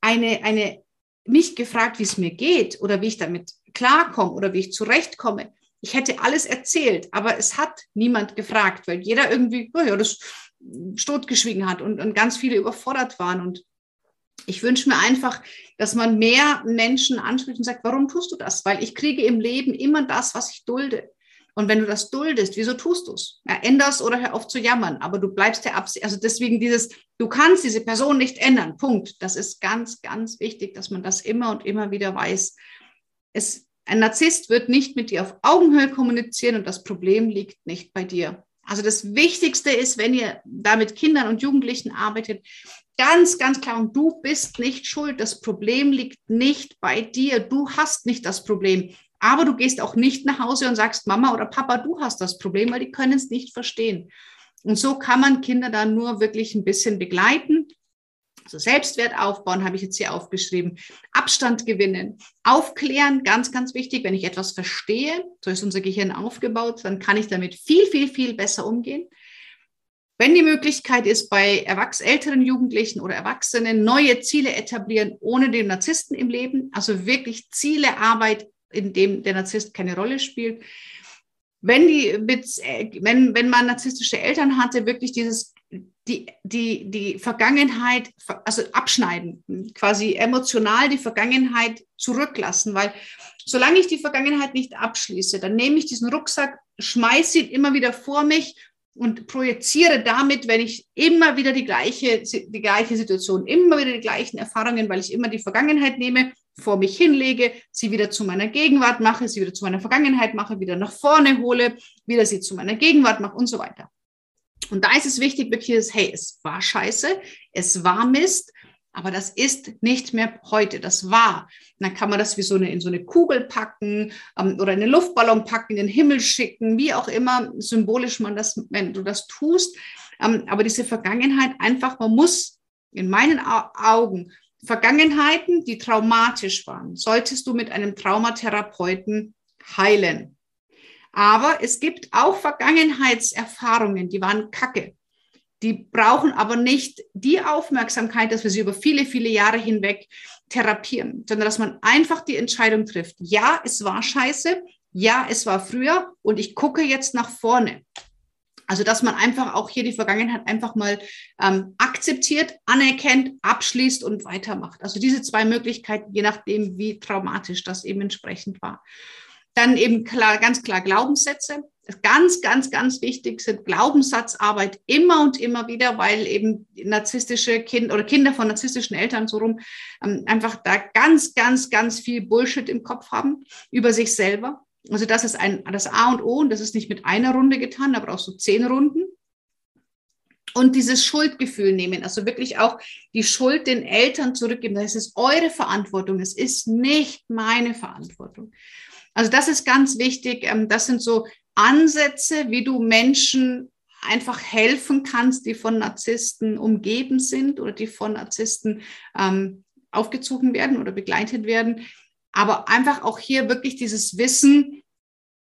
B: eine, eine mich gefragt, wie es mir geht oder wie ich damit klarkomme oder wie ich zurechtkomme ich hätte alles erzählt, aber es hat niemand gefragt, weil jeder irgendwie, oh ja, das totgeschwiegen hat und, und ganz viele überfordert waren. Und ich wünsche mir einfach, dass man mehr Menschen anspricht und sagt, warum tust du das? Weil ich kriege im Leben immer das, was ich dulde. Und wenn du das duldest, wieso tust du es? Ja, änderst oder hör auf zu jammern, aber du bleibst der Absicht. Also deswegen dieses, du kannst diese Person nicht ändern. Punkt. Das ist ganz, ganz wichtig, dass man das immer und immer wieder weiß. Es ein Narzisst wird nicht mit dir auf Augenhöhe kommunizieren und das Problem liegt nicht bei dir. Also das Wichtigste ist, wenn ihr da mit Kindern und Jugendlichen arbeitet, ganz, ganz klar, und du bist nicht schuld. Das Problem liegt nicht bei dir. Du hast nicht das Problem. Aber du gehst auch nicht nach Hause und sagst, Mama oder Papa, du hast das Problem, weil die können es nicht verstehen. Und so kann man Kinder dann nur wirklich ein bisschen begleiten also Selbstwert aufbauen, habe ich jetzt hier aufgeschrieben. Abstand gewinnen. Aufklären, ganz, ganz wichtig. Wenn ich etwas verstehe, so ist unser Gehirn aufgebaut, dann kann ich damit viel, viel, viel besser umgehen. Wenn die Möglichkeit ist, bei Erwachs älteren Jugendlichen oder Erwachsenen neue Ziele etablieren, ohne den Narzissten im Leben, also wirklich Ziele, Arbeit, in dem der Narzisst keine Rolle spielt. Wenn, die, wenn, wenn man narzisstische Eltern hatte, wirklich dieses die, die, die Vergangenheit, also abschneiden, quasi emotional die Vergangenheit zurücklassen, weil solange ich die Vergangenheit nicht abschließe, dann nehme ich diesen Rucksack, schmeiße ihn immer wieder vor mich und projiziere damit, wenn ich immer wieder die gleiche, die gleiche Situation, immer wieder die gleichen Erfahrungen, weil ich immer die Vergangenheit nehme, vor mich hinlege, sie wieder zu meiner Gegenwart mache, sie wieder zu meiner Vergangenheit mache, wieder nach vorne hole, wieder sie zu meiner Gegenwart mache und so weiter. Und da ist es wichtig, wirklich, hey, es war scheiße, es war Mist, aber das ist nicht mehr heute, das war. Und dann kann man das wie so eine, in so eine Kugel packen ähm, oder in einen Luftballon packen, in den Himmel schicken, wie auch immer symbolisch man das, wenn du das tust. Ähm, aber diese Vergangenheit einfach, man muss in meinen Augen Vergangenheiten, die traumatisch waren, solltest du mit einem Traumatherapeuten heilen. Aber es gibt auch Vergangenheitserfahrungen, die waren kacke. Die brauchen aber nicht die Aufmerksamkeit, dass wir sie über viele, viele Jahre hinweg therapieren, sondern dass man einfach die Entscheidung trifft. Ja, es war scheiße. Ja, es war früher und ich gucke jetzt nach vorne. Also, dass man einfach auch hier die Vergangenheit einfach mal ähm, akzeptiert, anerkennt, abschließt und weitermacht. Also diese zwei Möglichkeiten, je nachdem, wie traumatisch das eben entsprechend war. Dann eben klar, ganz klar Glaubenssätze. Ganz, ganz, ganz wichtig sind Glaubenssatzarbeit immer und immer wieder, weil eben narzisstische Kinder oder Kinder von narzisstischen Eltern so rum ähm, einfach da ganz, ganz, ganz viel Bullshit im Kopf haben über sich selber. Also das ist ein, das A und O und das ist nicht mit einer Runde getan, aber auch so zehn Runden. Und dieses Schuldgefühl nehmen, also wirklich auch die Schuld den Eltern zurückgeben. Das ist eure Verantwortung, es ist nicht meine Verantwortung. Also das ist ganz wichtig. Ähm, das sind so Ansätze, wie du Menschen einfach helfen kannst, die von Narzissten umgeben sind oder die von Narzissten ähm, aufgezogen werden oder begleitet werden. Aber einfach auch hier wirklich dieses Wissen,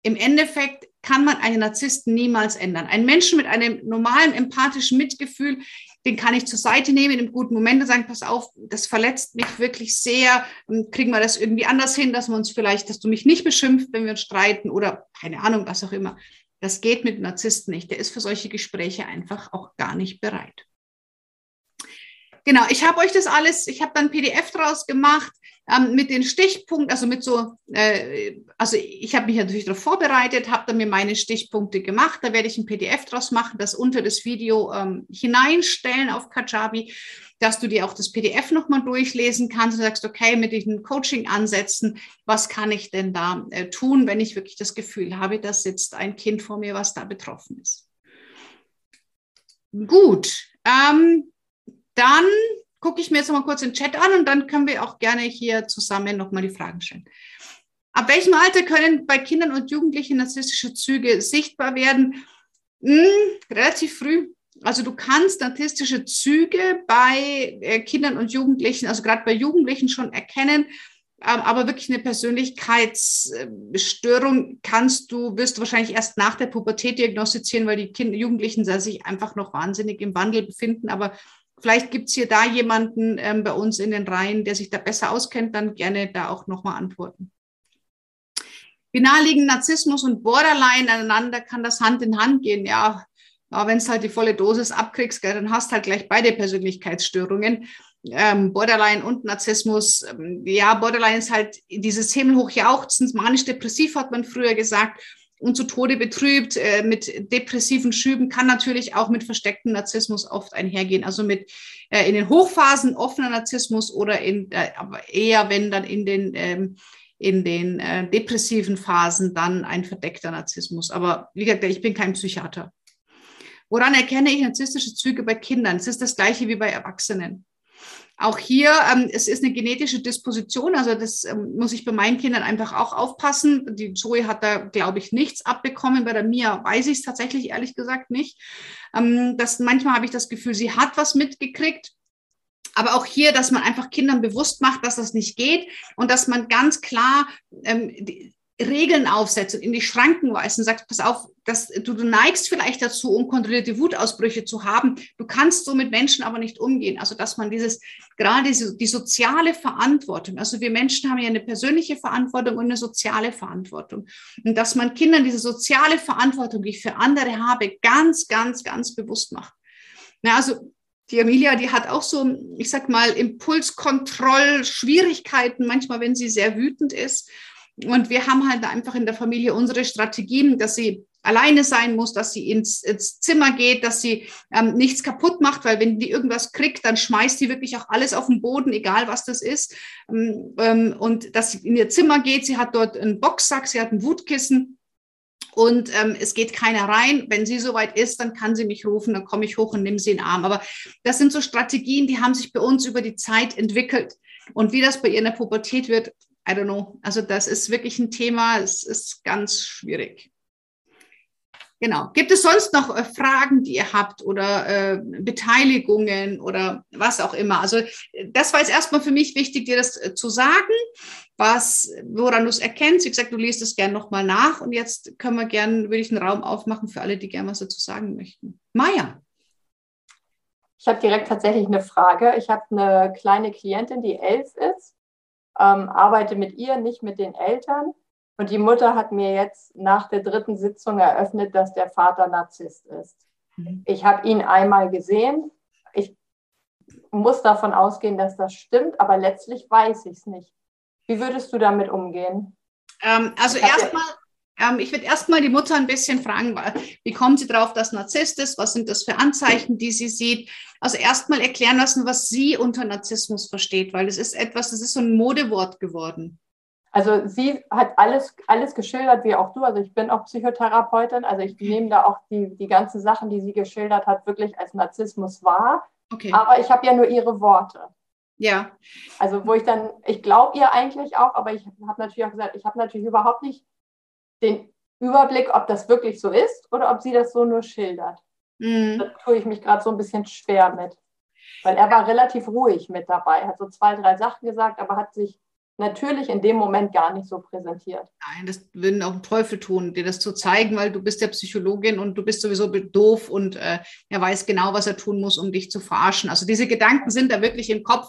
B: im Endeffekt kann man einen Narzissten niemals ändern. Ein Menschen mit einem normalen empathischen Mitgefühl, den kann ich zur Seite nehmen in einem guten Moment und sagen, pass auf, das verletzt mich wirklich sehr. Kriegen wir das irgendwie anders hin, dass wir uns vielleicht, dass du mich nicht beschimpft, wenn wir uns streiten oder keine Ahnung, was auch immer. Das geht mit Narzissten nicht. Der ist für solche Gespräche einfach auch gar nicht bereit. Genau, ich habe euch das alles, ich habe dann PDF draus gemacht ähm, mit den Stichpunkten, also mit so, äh, also ich habe mich natürlich darauf vorbereitet, habe dann mir meine Stichpunkte gemacht. Da werde ich ein PDF draus machen, das unter das Video ähm, hineinstellen auf Kajabi, dass du dir auch das PDF nochmal durchlesen kannst und sagst, okay, mit diesen Coaching-Ansätzen, was kann ich denn da äh, tun, wenn ich wirklich das Gefühl habe, dass sitzt ein Kind vor mir, was da betroffen ist. Gut. Ähm, dann gucke ich mir jetzt noch mal kurz den Chat an und dann können wir auch gerne hier zusammen noch mal die Fragen stellen. Ab welchem Alter können bei Kindern und Jugendlichen narzisstische Züge sichtbar werden? Hm, relativ früh. Also du kannst narzisstische Züge bei äh, Kindern und Jugendlichen, also gerade bei Jugendlichen schon erkennen, ähm, aber wirklich eine Persönlichkeitsstörung kannst du, wirst du wahrscheinlich erst nach der Pubertät diagnostizieren, weil die Kinder, Jugendlichen sich einfach noch wahnsinnig im Wandel befinden. Aber Vielleicht gibt es hier da jemanden ähm, bei uns in den Reihen, der sich da besser auskennt, dann gerne da auch nochmal antworten. Wie nah liegen Narzissmus und Borderline aneinander? Kann das Hand in Hand gehen? Ja, ja wenn es halt die volle Dosis abkriegst, dann hast halt gleich beide Persönlichkeitsstörungen. Ähm, Borderline und Narzissmus. Ähm, ja, Borderline ist halt dieses Himmelhochjauchzens, manisch-depressiv hat man früher gesagt und zu Tode betrübt, äh, mit depressiven Schüben, kann natürlich auch mit verstecktem Narzissmus oft einhergehen. Also mit äh, in den Hochphasen offener Narzissmus oder in, äh, aber eher wenn dann in den, ähm, in den äh, depressiven Phasen dann ein verdeckter Narzissmus. Aber wie gesagt, ich bin kein Psychiater. Woran erkenne ich narzisstische Züge bei Kindern? Es ist das gleiche wie bei Erwachsenen. Auch hier, ähm, es ist eine genetische Disposition, also das ähm, muss ich bei meinen Kindern einfach auch aufpassen. Die Zoe hat da, glaube ich, nichts abbekommen. Bei der Mia weiß ich es tatsächlich ehrlich gesagt nicht. Ähm, das, manchmal habe ich das Gefühl, sie hat was mitgekriegt. Aber auch hier, dass man einfach Kindern bewusst macht, dass das nicht geht und dass man ganz klar ähm, Regeln aufsetzt und in die Schranken weist und sagt, pass auf, dass du, du neigst vielleicht dazu, unkontrollierte Wutausbrüche zu haben. Du kannst so mit Menschen aber nicht umgehen. Also, dass man dieses, gerade diese, die soziale Verantwortung, also wir Menschen haben ja eine persönliche Verantwortung und eine soziale Verantwortung. Und dass man Kindern diese soziale Verantwortung, die ich für andere habe, ganz, ganz, ganz bewusst macht. Na, also, die Emilia, die hat auch so, ich sag mal, Impulskontroll-Schwierigkeiten, manchmal, wenn sie sehr wütend ist. Und wir haben halt einfach in der Familie unsere Strategien, dass sie alleine sein muss, dass sie ins, ins Zimmer geht, dass sie ähm, nichts kaputt macht, weil wenn die irgendwas kriegt, dann schmeißt sie wirklich auch alles auf den Boden, egal was das ist. Ähm, ähm und dass sie in ihr Zimmer geht, sie hat dort einen Boxsack, sie hat ein Wutkissen und ähm, es geht keiner rein. Wenn sie soweit ist, dann kann sie mich rufen, dann komme ich hoch und nehme sie in den Arm. Aber das sind so Strategien, die haben sich bei uns über die Zeit entwickelt. Und wie das bei ihr in der Pubertät wird, I don't know. Also das ist wirklich ein Thema, es ist ganz schwierig. Genau. Gibt es sonst noch äh, Fragen, die ihr habt oder äh, Beteiligungen oder was auch immer? Also das war jetzt erstmal für mich wichtig, dir das äh, zu sagen was, woran du es erkennst. Wie gesagt, du liest es gerne nochmal nach und jetzt können wir gerne, würde ich einen Raum aufmachen für alle, die gerne was dazu sagen möchten. Maja.
C: Ich habe direkt tatsächlich eine Frage. Ich habe eine kleine Klientin, die elf ist, ähm, arbeite mit ihr, nicht mit den Eltern. Und die Mutter hat mir jetzt nach der dritten Sitzung eröffnet, dass der Vater Narzisst ist. Mhm. Ich habe ihn einmal gesehen. Ich muss davon ausgehen, dass das stimmt, aber letztlich weiß ich es nicht. Wie würdest du damit umgehen?
B: Ähm, also erstmal, ähm, ich würde erstmal die Mutter ein bisschen fragen, wie kommt sie drauf, dass Narzisst ist? Was sind das für Anzeichen, die sie sieht? Also erstmal erklären lassen, was sie unter Narzissmus versteht, weil es ist etwas, das ist so ein Modewort geworden.
C: Also sie hat alles, alles geschildert, wie auch du. Also ich bin auch Psychotherapeutin. Also ich nehme da auch die, die ganzen Sachen, die sie geschildert hat, wirklich als Narzissmus wahr. Okay. Aber ich habe ja nur ihre Worte.
B: Ja.
C: Also wo ich dann, ich glaube ihr eigentlich auch, aber ich habe natürlich auch gesagt, ich habe natürlich überhaupt nicht den Überblick, ob das wirklich so ist oder ob sie das so nur schildert. Mhm. Da tue ich mich gerade so ein bisschen schwer mit. Weil er war relativ ruhig mit dabei, hat so zwei, drei Sachen gesagt, aber hat sich natürlich in dem Moment gar nicht so präsentiert.
B: Nein, das würden auch Teufel tun, dir das zu zeigen, weil du bist ja Psychologin und du bist sowieso doof und äh, er weiß genau, was er tun muss, um dich zu verarschen. Also diese Gedanken sind da wirklich im Kopf.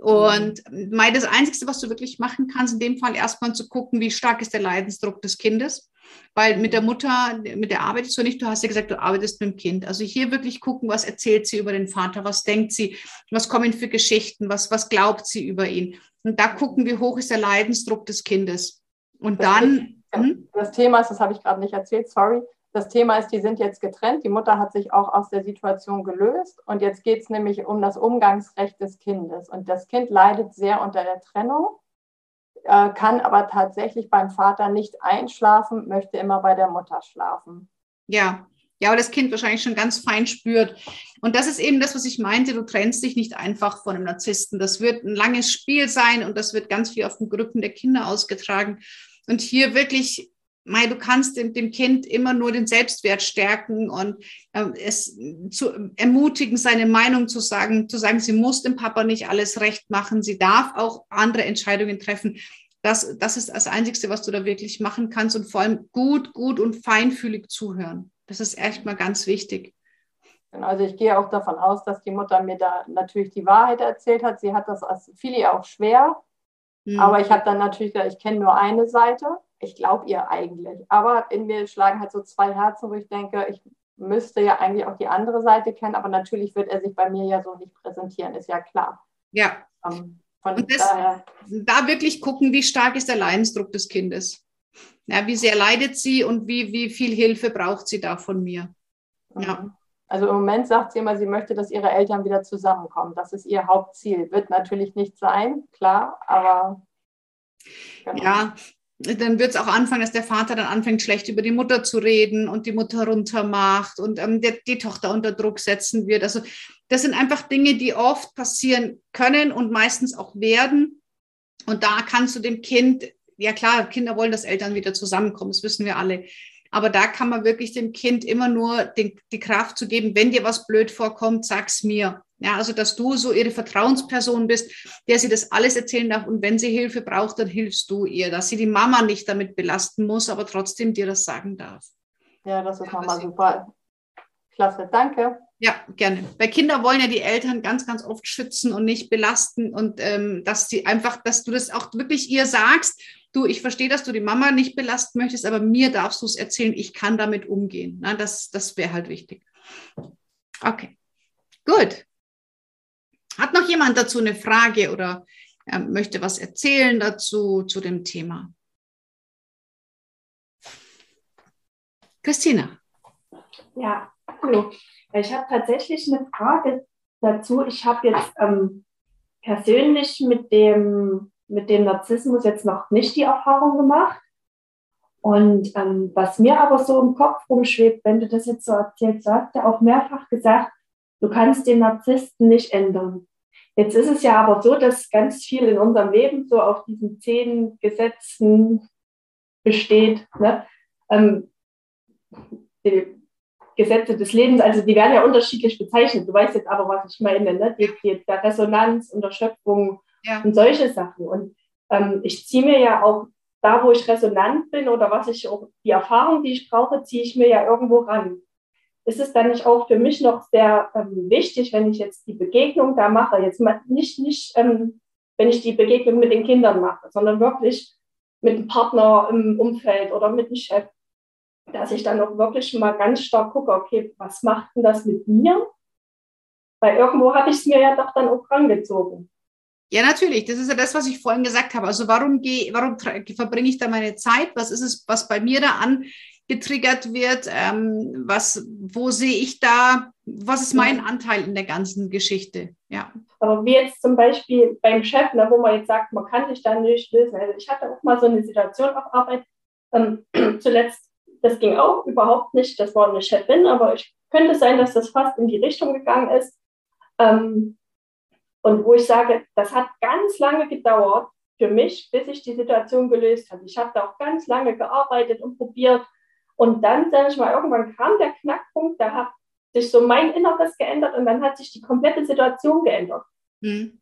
B: Und mein, das Einzige, was du wirklich machen kannst, in dem Fall erstmal zu gucken, wie stark ist der Leidensdruck des Kindes. Weil mit der Mutter, mit der arbeitest du nicht, du hast ja gesagt, du arbeitest mit dem Kind. Also hier wirklich gucken, was erzählt sie über den Vater, was denkt sie, was kommen für Geschichten, was, was glaubt sie über ihn. Und da gucken, wie hoch ist der Leidensdruck des Kindes. Und
C: das
B: dann.
C: Hm? Das Thema ist, das habe ich gerade nicht erzählt, sorry. Das Thema ist, die sind jetzt getrennt. Die Mutter hat sich auch aus der Situation gelöst. Und jetzt geht es nämlich um das Umgangsrecht des Kindes. Und das Kind leidet sehr unter der Trennung, äh, kann aber tatsächlich beim Vater nicht einschlafen, möchte immer bei der Mutter schlafen.
B: Ja, ja, aber das Kind wahrscheinlich schon ganz fein spürt. Und das ist eben das, was ich meinte. Du trennst dich nicht einfach von einem Narzissten. Das wird ein langes Spiel sein und das wird ganz viel auf den Gruppen der Kinder ausgetragen. Und hier wirklich, Mai, du kannst dem, dem Kind immer nur den Selbstwert stärken und äh, es zu ermutigen, seine Meinung zu sagen, zu sagen, sie muss dem Papa nicht alles recht machen. Sie darf auch andere Entscheidungen treffen. Das, das ist das Einzige, was du da wirklich machen kannst und vor allem gut, gut und feinfühlig zuhören. Das ist echt mal ganz wichtig.
C: Genau, also ich gehe auch davon aus, dass die Mutter mir da natürlich die Wahrheit erzählt hat. Sie hat das als viele auch schwer. Mhm. Aber ich habe dann natürlich gesagt, ich kenne nur eine Seite. Ich glaube ihr eigentlich. Aber in mir schlagen halt so zwei Herzen, wo ich denke, ich müsste ja eigentlich auch die andere Seite kennen. Aber natürlich wird er sich bei mir ja so nicht präsentieren, ist ja klar.
B: Ja. Ähm, Und das, daher, da wirklich gucken, wie stark ist der Leidensdruck des Kindes. Ja, wie sehr leidet sie und wie, wie viel Hilfe braucht sie da von mir?
C: Ja. Mhm. Also im Moment sagt sie immer, sie möchte, dass ihre Eltern wieder zusammenkommen. Das ist ihr Hauptziel. Wird natürlich nicht sein, klar, aber.
B: Genau. Ja, dann wird es auch anfangen, dass der Vater dann anfängt, schlecht über die Mutter zu reden und die Mutter runtermacht und ähm, der, die Tochter unter Druck setzen wird. Also das sind einfach Dinge, die oft passieren können und meistens auch werden. Und da kannst du dem Kind ja klar, Kinder wollen, dass Eltern wieder zusammenkommen, das wissen wir alle. Aber da kann man wirklich dem Kind immer nur den, die Kraft zu geben, wenn dir was blöd vorkommt, sag's mir. Ja, also dass du so ihre Vertrauensperson bist, der sie das alles erzählen darf und wenn sie Hilfe braucht, dann hilfst du ihr, dass sie die Mama nicht damit belasten muss, aber trotzdem dir das sagen darf.
C: Ja, das ist ja, nochmal super. Klasse, danke.
B: Ja, gerne. Weil Kinder wollen ja die Eltern ganz, ganz oft schützen und nicht belasten und ähm, dass sie einfach, dass du das auch wirklich ihr sagst du, ich verstehe, dass du die Mama nicht belasten möchtest, aber mir darfst du es erzählen, ich kann damit umgehen. Na, das das wäre halt wichtig. Okay, gut. Hat noch jemand dazu eine Frage oder äh, möchte was erzählen dazu, zu dem Thema? Christina.
D: Ja, hallo. Ich habe tatsächlich eine Frage dazu. Ich habe jetzt ähm, persönlich mit dem mit dem Narzissmus jetzt noch nicht die Erfahrung gemacht. Und ähm, was mir aber so im Kopf rumschwebt, wenn du das jetzt so erzählst, du hast ja auch mehrfach gesagt, du kannst den Narzissten nicht ändern. Jetzt ist es ja aber so, dass ganz viel in unserem Leben so auf diesen zehn Gesetzen besteht. Ne? Ähm, die Gesetze des Lebens, also die werden ja unterschiedlich bezeichnet. Du weißt jetzt aber, was ich meine, ne? die, die, der Resonanz und der Schöpfung ja. und solche Sachen. Und ähm, ich ziehe mir ja auch da, wo ich resonant bin oder was ich auch, die Erfahrung, die ich brauche, ziehe ich mir ja irgendwo ran. Ist es dann nicht auch für mich noch sehr ähm, wichtig, wenn ich jetzt die Begegnung da mache, jetzt nicht, nicht ähm, wenn ich die Begegnung mit den Kindern mache, sondern wirklich mit einem Partner im Umfeld oder mit einem Chef, dass ich dann auch wirklich mal ganz stark gucke, okay, was macht denn das mit mir? Weil irgendwo habe ich es mir ja doch dann auch rangezogen.
B: Ja, natürlich. Das ist ja das, was ich vorhin gesagt habe. Also warum gehe, warum verbringe ich da meine Zeit? Was ist es, was bei mir da angetriggert wird? Ähm, was, wo sehe ich da? Was ist mein Anteil in der ganzen Geschichte? Ja.
D: Aber wie jetzt zum Beispiel beim Chef, ne, wo man jetzt sagt, man kann sich da nicht lösen. Also ich hatte auch mal so eine Situation auf Arbeit. Ähm, zuletzt, das ging auch überhaupt nicht. Das war eine Chefin, aber ich könnte sein, dass das fast in die Richtung gegangen ist. Ähm, und wo ich sage, das hat ganz lange gedauert für mich, bis ich die Situation gelöst habe. Ich habe da auch ganz lange gearbeitet und probiert. Und dann, sage ich mal, irgendwann kam der Knackpunkt, da hat sich so mein Inneres geändert und dann hat sich die komplette Situation geändert. Mhm.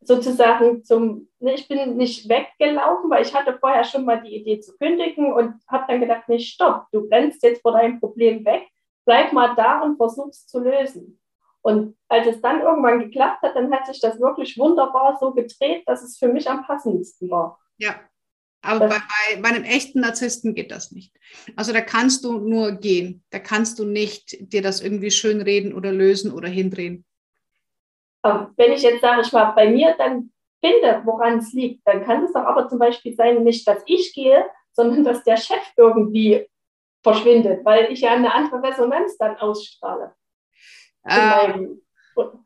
D: Sozusagen zum, ne, ich bin nicht weggelaufen, weil ich hatte vorher schon mal die Idee zu kündigen und habe dann gedacht, nee, stopp, du rennst jetzt vor deinem Problem weg, bleib mal da und versuch es zu lösen. Und als es dann irgendwann geklappt hat, dann hat sich das wirklich wunderbar so gedreht, dass es für mich am passendsten war.
B: Ja, aber bei, bei, bei, einem echten Narzissten geht das nicht. Also da kannst du nur gehen. Da kannst du nicht dir das irgendwie schönreden oder lösen oder hindrehen.
D: Aber wenn ich jetzt, sage ich mal, bei mir dann finde, woran es liegt, dann kann es doch aber zum Beispiel sein, nicht, dass ich gehe, sondern dass der Chef irgendwie verschwindet, weil ich ja eine andere Resonanz dann ausstrahle.
B: Ähm,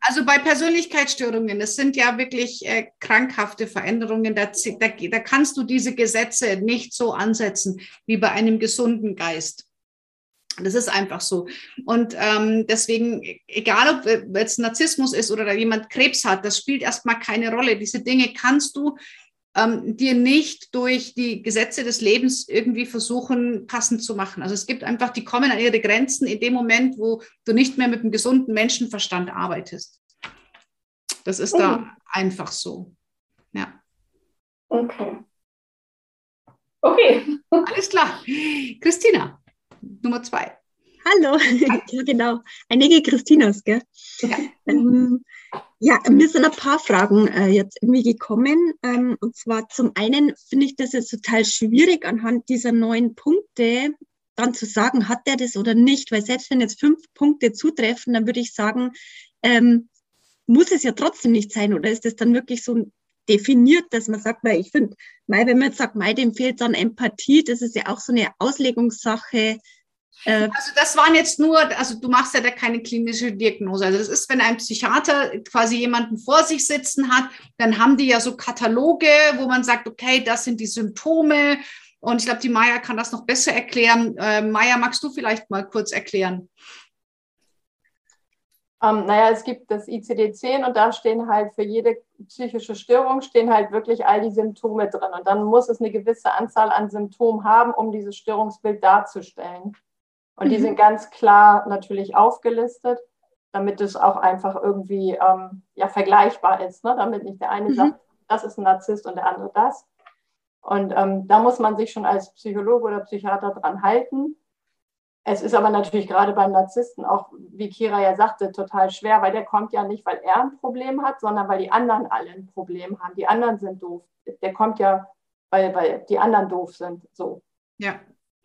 B: also bei Persönlichkeitsstörungen, das sind ja wirklich äh, krankhafte Veränderungen, da, da, da kannst du diese Gesetze nicht so ansetzen wie bei einem gesunden Geist. Das ist einfach so. Und ähm, deswegen, egal ob es Narzissmus ist oder jemand Krebs hat, das spielt erstmal keine Rolle. Diese Dinge kannst du ähm, dir nicht durch die Gesetze des Lebens irgendwie versuchen, passend zu machen. Also es gibt einfach, die kommen an ihre Grenzen in dem Moment, wo du nicht mehr mit einem gesunden Menschenverstand arbeitest. Das ist mhm. da einfach so. Ja.
D: Okay. Okay.
B: Alles klar. Christina, Nummer zwei.
E: Hallo, ja genau. Einige Christinas, gell? Ja. Ähm, ja, mir sind ein paar Fragen äh, jetzt irgendwie gekommen. Ähm, und zwar zum einen finde ich das jetzt total schwierig anhand dieser neun Punkte dann zu sagen, hat der das oder nicht, weil selbst wenn jetzt fünf Punkte zutreffen, dann würde ich sagen, ähm, muss es ja trotzdem nicht sein oder ist das dann wirklich so definiert, dass man sagt, weil ich finde, wenn man jetzt sagt, mei, dem fehlt dann Empathie, das ist ja auch so eine Auslegungssache,
B: äh, also das waren jetzt nur, also du machst ja da keine klinische Diagnose. Also das ist, wenn ein Psychiater quasi jemanden vor sich sitzen hat, dann haben die ja so Kataloge, wo man sagt, okay, das sind die Symptome. Und ich glaube, die Maya kann das noch besser erklären. Äh, Maya, magst du vielleicht mal kurz erklären?
C: Ähm, naja, es gibt das ICD-10 und da stehen halt für jede psychische Störung stehen halt wirklich all die Symptome drin. Und dann muss es eine gewisse Anzahl an Symptomen haben, um dieses Störungsbild darzustellen. Und mhm. die sind ganz klar natürlich aufgelistet, damit es auch einfach irgendwie ähm, ja, vergleichbar ist, ne? damit nicht der eine mhm. sagt, das ist ein Narzisst und der andere das. Und ähm, da muss man sich schon als Psychologe oder Psychiater dran halten. Es ist aber natürlich gerade beim Narzissten auch, wie Kira ja sagte, total schwer, weil der kommt ja nicht, weil er ein Problem hat, sondern weil die anderen alle ein Problem haben. Die anderen sind doof. Der kommt ja, weil, weil die anderen doof sind. So.
E: Ja.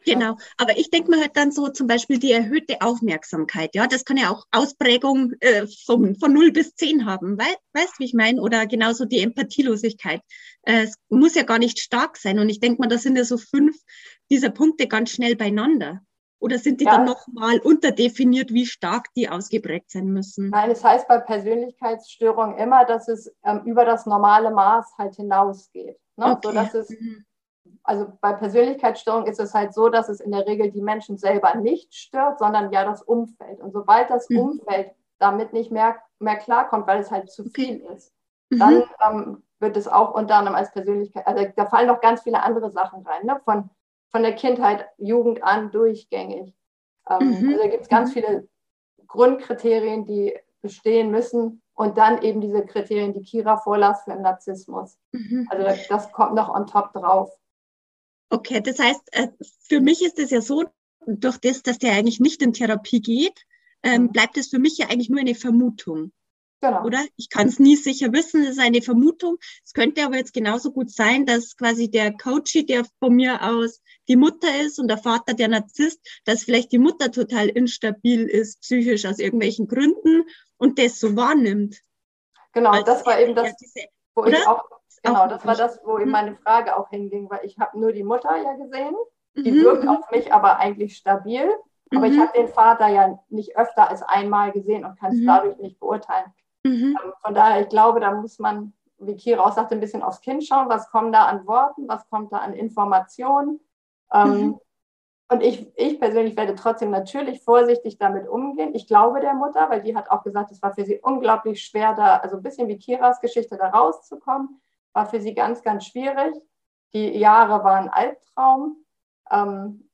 E: Genau, aber ich denke mir halt dann so zum Beispiel die erhöhte Aufmerksamkeit, ja, das kann ja auch Ausprägung äh, von, von 0 bis 10 haben, Wei weißt du, wie ich meine? Oder genauso die Empathielosigkeit. Äh, es muss ja gar nicht stark sein und ich denke mal, da sind ja so fünf dieser Punkte ganz schnell beieinander. Oder sind die ja. dann nochmal unterdefiniert, wie stark die ausgeprägt sein müssen?
C: Nein, es heißt bei Persönlichkeitsstörungen immer, dass es ähm, über das normale Maß halt hinausgeht. Ne? Okay. So dass es mhm also bei Persönlichkeitsstörung ist es halt so, dass es in der Regel die Menschen selber nicht stört, sondern ja das Umfeld. Und sobald das mhm. Umfeld damit nicht mehr, mehr klarkommt, weil es halt zu viel ist, mhm. dann ähm, wird es auch unter anderem als Persönlichkeit, also da fallen noch ganz viele andere Sachen rein, ne? von, von der Kindheit, Jugend an durchgängig. Ähm, mhm. Also da gibt es ganz mhm. viele Grundkriterien, die bestehen müssen und dann eben diese Kriterien, die Kira vorlas für den Narzissmus. Mhm. Also das kommt noch on top drauf.
E: Okay, das heißt, äh, für mich ist es ja so, durch das, dass der eigentlich nicht in Therapie geht, ähm, mhm. bleibt es für mich ja eigentlich nur eine Vermutung. Genau. Oder? Ich kann es nie sicher wissen, es ist eine Vermutung. Es könnte aber jetzt genauso gut sein, dass quasi der Coach, der von mir aus die Mutter ist und der Vater der Narzisst, dass vielleicht die Mutter total instabil ist, psychisch aus irgendwelchen Gründen und das so wahrnimmt.
C: Genau, also das war eben das, diese, wo oder? ich auch, genau, das war das, wo eben hm. meine Frage auch hinging, weil ich habe nur die Mutter ja gesehen, die mhm. wirkt auf mich aber eigentlich stabil, aber mhm. ich habe den Vater ja nicht öfter als einmal gesehen und kann es mhm. dadurch nicht beurteilen. Mhm. Ähm, von daher, ich glaube, da muss man, wie Kira auch sagte, ein bisschen aufs Kind schauen, was kommt da an Worten, was kommt da an Informationen. Ähm, mhm. Und ich, ich persönlich werde trotzdem natürlich vorsichtig damit umgehen. Ich glaube der Mutter, weil die hat auch gesagt, es war für sie unglaublich schwer, da, also ein bisschen wie Kiras Geschichte, da rauszukommen. War für sie ganz, ganz schwierig. Die Jahre waren Albtraum. Ähm,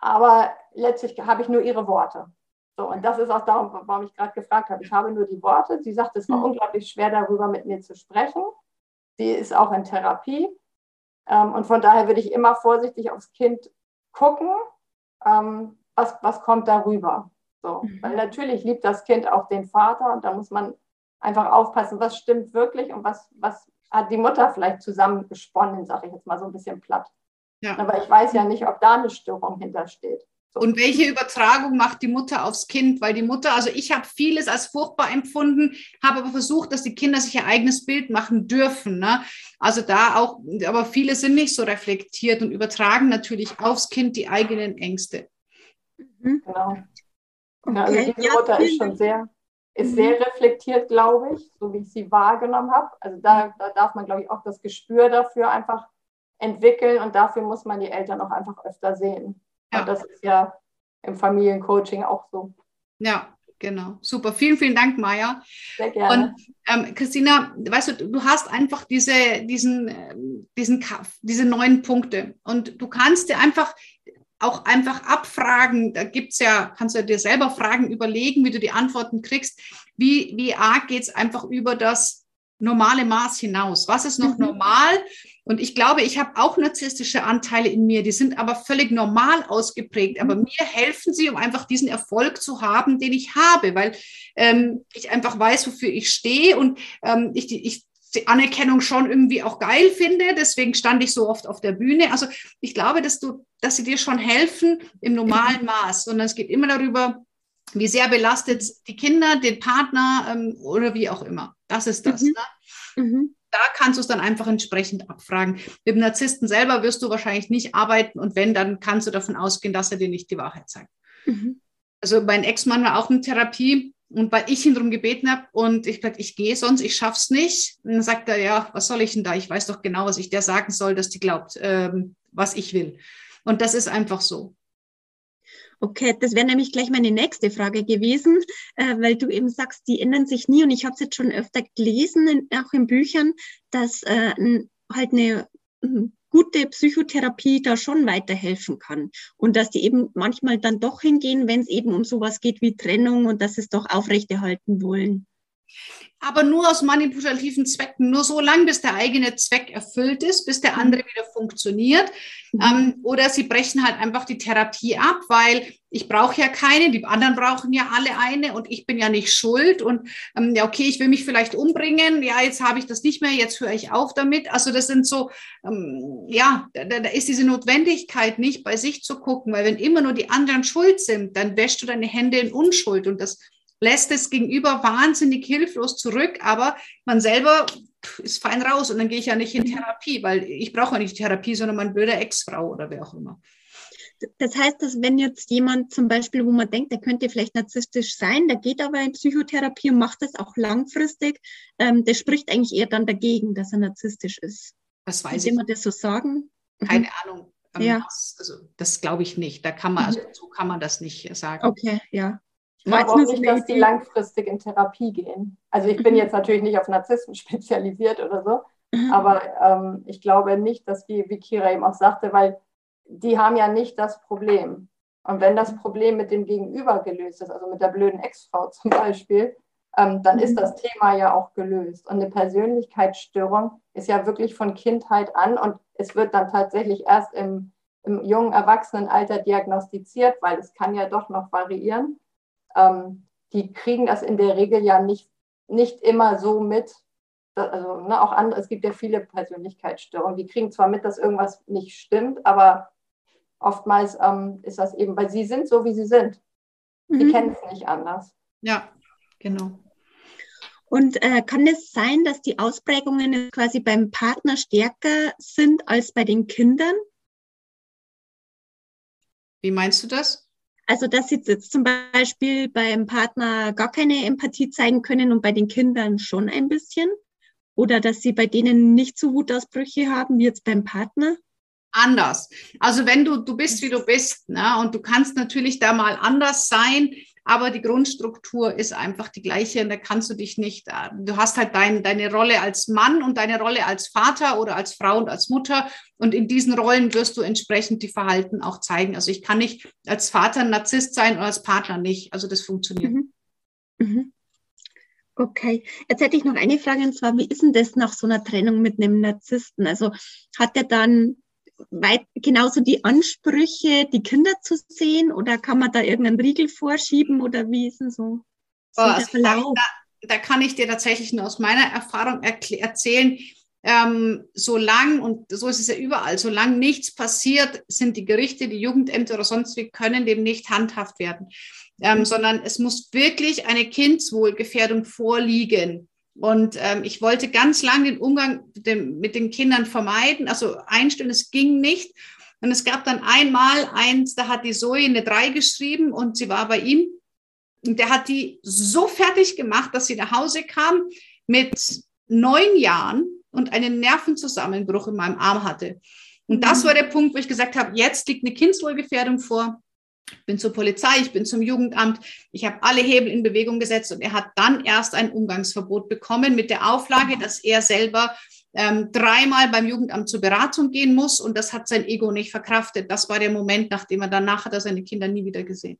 C: aber letztlich habe ich nur ihre Worte. So, und das ist auch darum, warum ich gerade gefragt habe. Ich habe nur die Worte. Sie sagt, es war mhm. unglaublich schwer, darüber mit mir zu sprechen. Sie ist auch in Therapie. Ähm, und von daher würde ich immer vorsichtig aufs Kind gucken, ähm, was, was kommt darüber. So, mhm. Weil natürlich liebt das Kind auch den Vater und da muss man einfach aufpassen, was stimmt wirklich und was, was hat die Mutter vielleicht zusammengesponnen, sage ich jetzt mal so ein bisschen platt. Ja. Aber ich weiß ja nicht, ob da eine Störung hintersteht.
B: So. Und welche Übertragung macht die Mutter aufs Kind? Weil die Mutter, also ich habe vieles als furchtbar empfunden, habe aber versucht, dass die Kinder sich ihr eigenes Bild machen dürfen. Ne? Also da auch, aber viele sind nicht so reflektiert und übertragen natürlich aufs Kind die eigenen Ängste.
C: Mhm. Genau. Ja, also die ja, Mutter ist schon sehr, ist mhm. sehr reflektiert, glaube ich, so wie ich sie wahrgenommen habe. Also da, da darf man, glaube ich, auch das Gespür dafür einfach entwickeln und dafür muss man die Eltern auch einfach öfter sehen. Ja. Und das ist ja im Familiencoaching auch so.
B: Ja, genau. Super. Vielen, vielen Dank, Maja.
C: Sehr gerne.
B: Und ähm, Christina, weißt du, du hast einfach diese, diesen, diesen, diese neun Punkte und du kannst dir einfach auch einfach abfragen. Da gibt es ja, kannst du dir selber Fragen überlegen, wie du die Antworten kriegst. Wie, wie arg geht es einfach über das normale Maß hinaus? Was ist noch mhm. normal? Und ich glaube, ich habe auch narzisstische Anteile in mir, die sind aber völlig normal ausgeprägt. Aber mhm. mir helfen sie, um einfach diesen Erfolg zu haben, den ich habe, weil ähm, ich einfach weiß, wofür ich stehe und ähm, ich, ich die Anerkennung schon irgendwie auch geil finde. Deswegen stand ich so oft auf der Bühne. Also ich glaube, dass du, dass sie dir schon helfen im normalen. Maß, sondern es geht immer darüber, wie sehr belastet die Kinder, den Partner ähm, oder wie auch immer. Das ist das. Mhm. Ne? Mhm da kannst du es dann einfach entsprechend abfragen. Mit dem Narzissten selber wirst du wahrscheinlich nicht arbeiten und wenn, dann kannst du davon ausgehen, dass er dir nicht die Wahrheit sagt. Mhm. Also mein Ex-Mann war auch in Therapie und weil ich ihn darum gebeten habe und ich gesagt, ich gehe sonst, ich schaff's nicht. Und dann sagt er, ja, was soll ich denn da? Ich weiß doch genau, was ich der sagen soll, dass die glaubt, ähm, was ich will. Und das ist einfach so.
E: Okay, das wäre nämlich gleich meine nächste Frage gewesen, äh, weil du eben sagst, die ändern sich nie und ich habe es jetzt schon öfter gelesen, in, auch in Büchern, dass äh, halt eine hm, gute Psychotherapie da schon weiterhelfen kann und dass die eben manchmal dann doch hingehen, wenn es eben um sowas geht wie Trennung und dass sie es doch aufrechterhalten wollen
B: aber nur aus manipulativen Zwecken, nur so lange, bis der eigene Zweck erfüllt ist, bis der andere wieder funktioniert. Mhm. Ähm, oder sie brechen halt einfach die Therapie ab, weil ich brauche ja keine, die anderen brauchen ja alle eine und ich bin ja nicht schuld. Und ähm, ja, okay, ich will mich vielleicht umbringen, ja, jetzt habe ich das nicht mehr, jetzt höre ich auf damit. Also das sind so, ähm, ja, da, da ist diese Notwendigkeit nicht, bei sich zu gucken, weil wenn immer nur die anderen schuld sind, dann wäschst du deine Hände in Unschuld und das lässt es gegenüber wahnsinnig hilflos zurück, aber man selber ist fein raus und dann gehe ich ja nicht in Therapie, weil ich brauche ja nicht Therapie, sondern mein blöder Ex-Frau oder wer auch immer.
E: Das heißt, dass wenn jetzt jemand zum Beispiel, wo man denkt, der könnte vielleicht narzisstisch sein, der geht aber in Psychotherapie und macht das auch langfristig, ähm, der spricht eigentlich eher dann dagegen, dass er narzisstisch ist.
B: Das weiß Kann ich.
E: man das so sagen?
B: Keine mhm. Ahnung.
E: Ähm, ja.
B: Was, also das glaube ich nicht. Da kann man, also so kann man das nicht sagen.
E: Okay, ja.
C: Ich glaube auch nicht, dass die langfristig in Therapie gehen. Also ich bin mhm. jetzt natürlich nicht auf Narzissten spezialisiert oder so, mhm. aber ähm, ich glaube nicht, dass wie, wie Kira eben auch sagte, weil die haben ja nicht das Problem. Und wenn das Problem mit dem Gegenüber gelöst ist, also mit der blöden Ex-Frau zum Beispiel, ähm, dann ist das Thema ja auch gelöst. Und eine Persönlichkeitsstörung ist ja wirklich von Kindheit an und es wird dann tatsächlich erst im, im jungen Erwachsenenalter diagnostiziert, weil es kann ja doch noch variieren. Ähm, die kriegen das in der Regel ja nicht, nicht immer so mit. Also ne, auch andere, es gibt ja viele Persönlichkeitsstörungen, die kriegen zwar mit, dass irgendwas nicht stimmt, aber oftmals ähm, ist das eben, weil sie sind so, wie sie sind. Sie mhm. kennen es nicht anders.
B: Ja, genau.
E: Und äh, kann es sein, dass die Ausprägungen quasi beim Partner stärker sind als bei den Kindern?
B: Wie meinst du das?
E: Also, dass sie jetzt zum Beispiel beim Partner gar keine Empathie zeigen können und bei den Kindern schon ein bisschen? Oder dass sie bei denen nicht so Wutausbrüche haben wie jetzt beim Partner?
B: Anders. Also wenn du, du bist, wie du bist, ne, und du kannst natürlich da mal anders sein, aber die Grundstruktur ist einfach die gleiche und da kannst du dich nicht, äh, du hast halt dein, deine Rolle als Mann und deine Rolle als Vater oder als Frau und als Mutter und in diesen Rollen wirst du entsprechend die Verhalten auch zeigen. Also ich kann nicht als Vater ein Narzisst sein oder als Partner nicht. Also das funktioniert. Mhm.
E: Mhm. Okay, jetzt hätte ich noch eine Frage und zwar, wie ist denn das nach so einer Trennung mit einem Narzissten? Also hat er dann weit, genauso die Ansprüche, die Kinder zu sehen oder kann man da irgendeinen Riegel vorschieben oder wie ist denn so?
B: so oh, also da, da, kann ich dir tatsächlich nur aus meiner Erfahrung erzählen, ähm, solange, und so ist es ja überall, solange nichts passiert, sind die Gerichte, die Jugendämter oder sonst wie, können dem nicht handhaft werden. Ähm, mhm. sondern es muss wirklich eine Kindswohlgefährdung vorliegen. Und ähm, ich wollte ganz lange den Umgang mit den Kindern vermeiden, also einstellen, es ging nicht. Und es gab dann einmal eins, da hat die Zoe eine 3 geschrieben und sie war bei ihm. Und der hat die so fertig gemacht, dass sie nach Hause kam mit neun Jahren und einen Nervenzusammenbruch in meinem Arm hatte. Und das mhm. war der Punkt, wo ich gesagt habe, jetzt liegt eine Kindswohlgefährdung vor. Ich bin zur Polizei, ich bin zum Jugendamt, ich habe alle Hebel in Bewegung gesetzt und er hat dann erst ein Umgangsverbot bekommen mit der Auflage, dass er selber ähm, dreimal beim Jugendamt zur Beratung gehen muss und das hat sein Ego nicht verkraftet. Das war der Moment, nachdem er danach hat er seine Kinder nie wieder gesehen.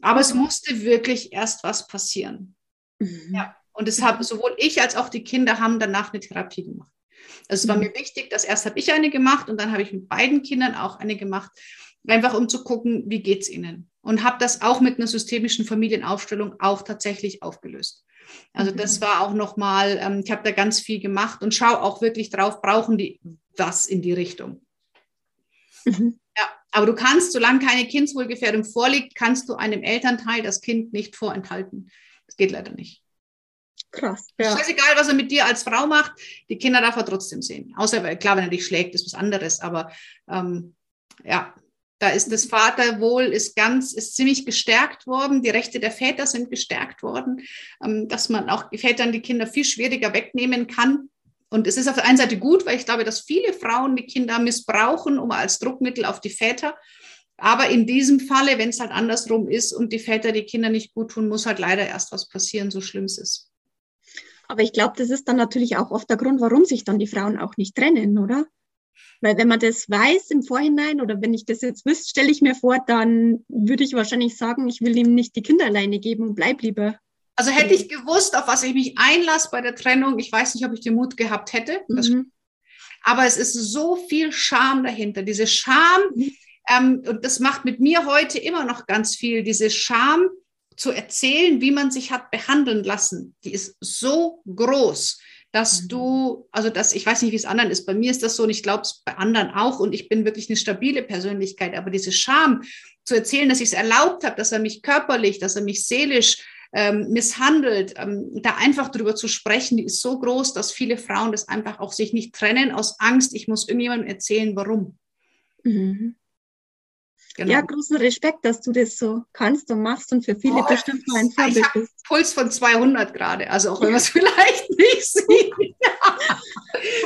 B: Aber es musste wirklich erst was passieren. Mhm. Ja. Und es haben sowohl ich als auch die Kinder haben danach eine Therapie gemacht. Also es war mhm. mir wichtig, dass erst habe ich eine gemacht und dann habe ich mit beiden Kindern auch eine gemacht einfach um zu gucken, wie geht's ihnen. Und habe das auch mit einer systemischen Familienaufstellung auch tatsächlich aufgelöst. Also mhm. das war auch nochmal, ähm, ich habe da ganz viel gemacht und schaue auch wirklich drauf, brauchen die was in die Richtung. Mhm. Ja, aber du kannst, solange keine Kindswohlgefährdung vorliegt, kannst du einem Elternteil das Kind nicht vorenthalten. Das geht leider nicht.
E: Krass.
B: Ja. Scheißegal, was er mit dir als Frau macht, die Kinder darf er trotzdem sehen. Außer, klar, wenn er dich schlägt, ist was anderes. Aber ähm, ja, da ist das Vaterwohl ist ganz, ist ziemlich gestärkt worden. Die Rechte der Väter sind gestärkt worden, ähm, dass man auch Vätern die Kinder viel schwieriger wegnehmen kann. Und es ist auf der einen Seite gut, weil ich glaube, dass viele Frauen die Kinder missbrauchen, um als Druckmittel auf die Väter. Aber in diesem Falle, wenn es halt andersrum ist und die Väter die Kinder nicht gut tun, muss halt leider erst was passieren, so schlimm es ist.
E: Aber ich glaube, das ist dann natürlich auch oft der Grund, warum sich dann die Frauen auch nicht trennen, oder? Weil wenn man das weiß im Vorhinein oder wenn ich das jetzt wüsste, stelle ich mir vor, dann würde ich wahrscheinlich sagen, ich will ihm nicht die Kinder alleine geben und bleib lieber.
B: Also hätte ich gewusst, auf was ich mich einlasse bei der Trennung, ich weiß nicht, ob ich den Mut gehabt hätte. Mhm. aber es ist so viel Scham dahinter. Diese Scham, ähm, und das macht mit mir heute immer noch ganz viel, diese Scham zu erzählen, wie man sich hat behandeln lassen, die ist so groß dass mhm. du, also das, ich weiß nicht, wie es anderen ist, bei mir ist das so und ich glaube es bei anderen auch und ich bin wirklich eine stabile Persönlichkeit, aber diese Scham zu erzählen, dass ich es erlaubt habe, dass er mich körperlich, dass er mich seelisch ähm, misshandelt, ähm, da einfach drüber zu sprechen, die ist so groß, dass viele Frauen das einfach auch sich nicht trennen aus Angst, ich muss irgendjemandem erzählen, warum.
E: Mhm. Genau. Ja, großen Respekt, dass du das so kannst und machst und für viele oh, bestimmt mal ein
B: Vorbild bist. Puls von 200 gerade, also auch wenn man es vielleicht nicht sieht.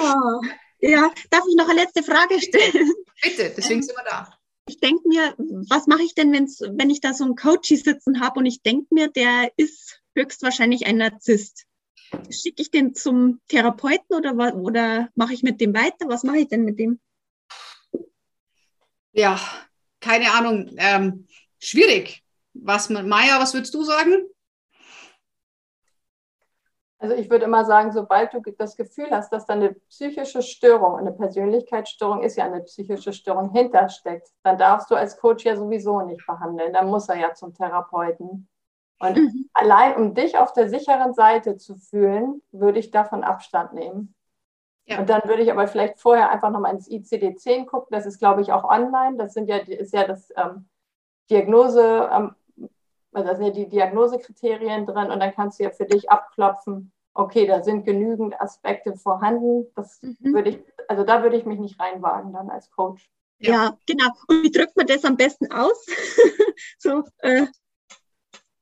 E: oh. Ja, darf ich noch eine letzte Frage stellen?
B: Bitte, deswegen sind wir da.
E: Ich denke mir, was mache ich denn, wenn's, wenn ich da so einen Coachy sitzen habe und ich denke mir, der ist höchstwahrscheinlich ein Narzisst. Schicke ich den zum Therapeuten oder, oder mache ich mit dem weiter? Was mache ich denn mit dem?
B: Ja, keine Ahnung. Ähm, schwierig. Was, Maja, was würdest du sagen?
C: Also ich würde immer sagen, sobald du das Gefühl hast, dass da eine psychische Störung, eine Persönlichkeitsstörung ist ja eine psychische Störung hintersteckt, dann darfst du als Coach ja sowieso nicht behandeln. Dann muss er ja zum Therapeuten. Und
E: Mhm.
C: allein um dich auf der sicheren Seite zu fühlen, würde ich davon Abstand nehmen.
B: Ja.
C: Und dann würde ich aber vielleicht vorher einfach nochmal ins ICD-10 gucken. Das ist, glaube ich, auch online. Das sind ja, ist ja das ähm, Diagnose, ähm, also da sind ja die Diagnosekriterien drin und dann kannst du ja für dich abklopfen, okay, da sind genügend Aspekte vorhanden. Das
E: Mhm.
C: würde ich, also da würde ich mich nicht reinwagen dann als Coach.
B: Ja.
E: Ja. genau. Und wie drückt man das am besten aus? so, äh,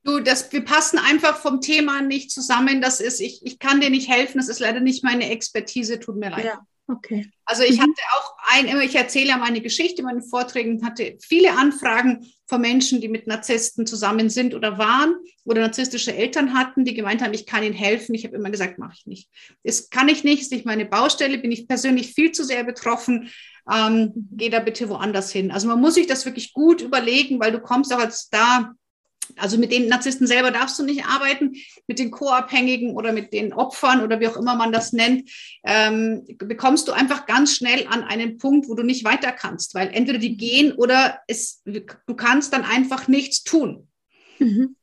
B: Du, das, wir passen einfach vom Thema nicht zusammen. Das ist, ich, ich kann dir nicht helfen. Das ist leider nicht meine Expertise. Tut mir leid.
E: ja, okay.
B: Also ich
E: Mhm.
B: hatte auch ein, immer, ich erzähle ja meine Geschichte in meinen Vorträgen, hatte viele Anfragen von Menschen, die mit Narzissten zusammen sind oder waren oder narzisstische Eltern hatten, die gemeint haben, ich kann ihnen helfen. Ich habe immer gesagt, mache ich nicht. Das kann ich nicht, ist nicht meine Baustelle, bin ich persönlich viel zu sehr betroffen. Ähm, geh da bitte woanders hin. Also man muss sich das wirklich gut überlegen, weil du kommst auch als da also mit den Narzissten selber darfst du nicht arbeiten, mit den Co-Abhängigen oder mit den Opfern oder wie auch immer man das nennt, ähm, bekommst du einfach ganz schnell an einen Punkt, wo du nicht weiter kannst, weil entweder die gehen oder es, du kannst dann einfach nichts tun.
E: Mhm.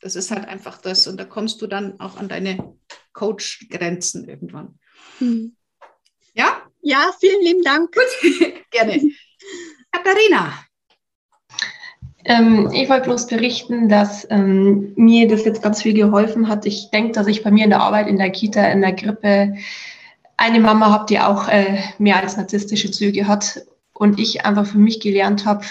B: Das ist halt einfach das und da kommst du dann auch an deine Coach-Grenzen irgendwann.
E: Mhm.
B: Ja,
E: Ja, vielen lieben Dank.
B: gerne. Katharina,
F: Ähm, ich wollte bloß berichten, dass ähm, mir das jetzt ganz viel geholfen hat. Ich denke, dass ich bei mir in der Arbeit, in der Kita, in der Krippe eine Mama habe, die auch äh, mehr als narzisstische Züge hat. Und ich einfach für mich gelernt habe,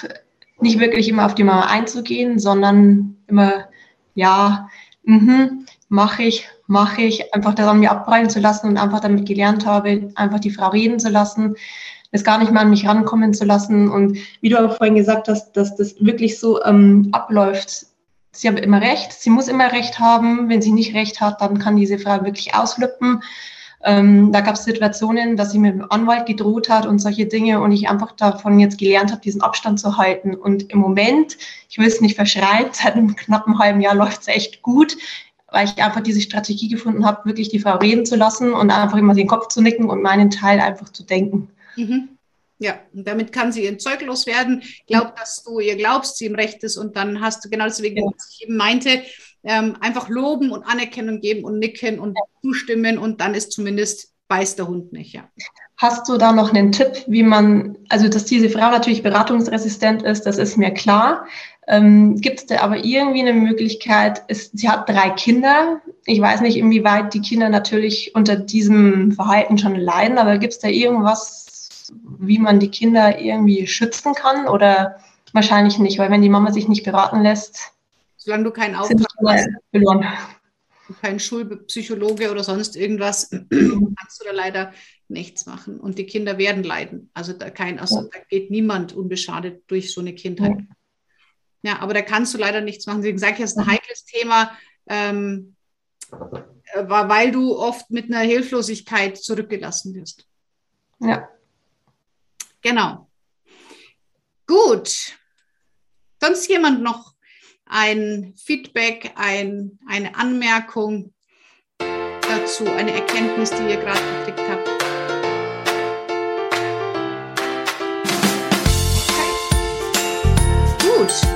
F: nicht wirklich immer auf die Mama einzugehen, sondern immer, ja, mhm, mache ich, mache ich, einfach das an mir abprallen zu lassen und einfach damit gelernt habe, einfach die Frau reden zu lassen, das gar nicht mal an mich rankommen zu lassen. Und wie du auch vorhin gesagt hast, dass das wirklich so ähm, abläuft. Sie hat immer recht, sie muss immer recht haben. Wenn sie nicht recht hat, dann kann diese Frau wirklich ausflippen. Ähm, da gab es Situationen, dass sie mit dem Anwalt gedroht hat und solche Dinge und ich einfach davon jetzt gelernt habe, diesen Abstand zu halten. Und im Moment, ich will es nicht verschreien, seit einem knappen halben Jahr läuft es echt gut, weil ich einfach diese Strategie gefunden habe, wirklich die Frau reden zu lassen und einfach immer den Kopf zu nicken und meinen Teil einfach zu denken.
B: Mhm. Ja, und damit kann sie ihren Zeug loswerden. Glaubt, dass du ihr glaubst, sie im Recht ist und dann hast du genau deswegen,
F: Ja.
B: was ich eben meinte, ähm, einfach loben und Anerkennung geben und nicken und zustimmen und dann ist zumindest beißt der Hund nicht, ja.
F: Hast du da noch einen Tipp, wie man, also dass diese Frau natürlich beratungsresistent ist, das ist mir klar. Ähm, Gibt es da aber irgendwie eine Möglichkeit, ist, sie hat drei Kinder. Ich weiß nicht, inwieweit die Kinder natürlich unter diesem Verhalten schon leiden, aber gibt es da irgendwas, wie man die Kinder irgendwie schützen kann oder wahrscheinlich nicht, weil wenn die Mama sich nicht beraten lässt,
B: Solange du keinen Auftrag hast,
F: verloren.
B: kein Schulpsychologe oder sonst irgendwas, kannst du da leider nichts machen. Und die Kinder werden leiden. Also da kein, also da geht niemand unbeschadet durch so eine Kindheit. Ja, aber da kannst du leider nichts machen. Deswegen sage ich, das ist ein heikles Thema, ähm, äh, weil du oft mit einer Hilflosigkeit zurückgelassen wirst.
F: Ja.
B: Genau. Gut. Sonst jemand noch ein Feedback, ein, eine Anmerkung dazu, eine Erkenntnis, die ihr gerade gekriegt habt? Okay. Gut.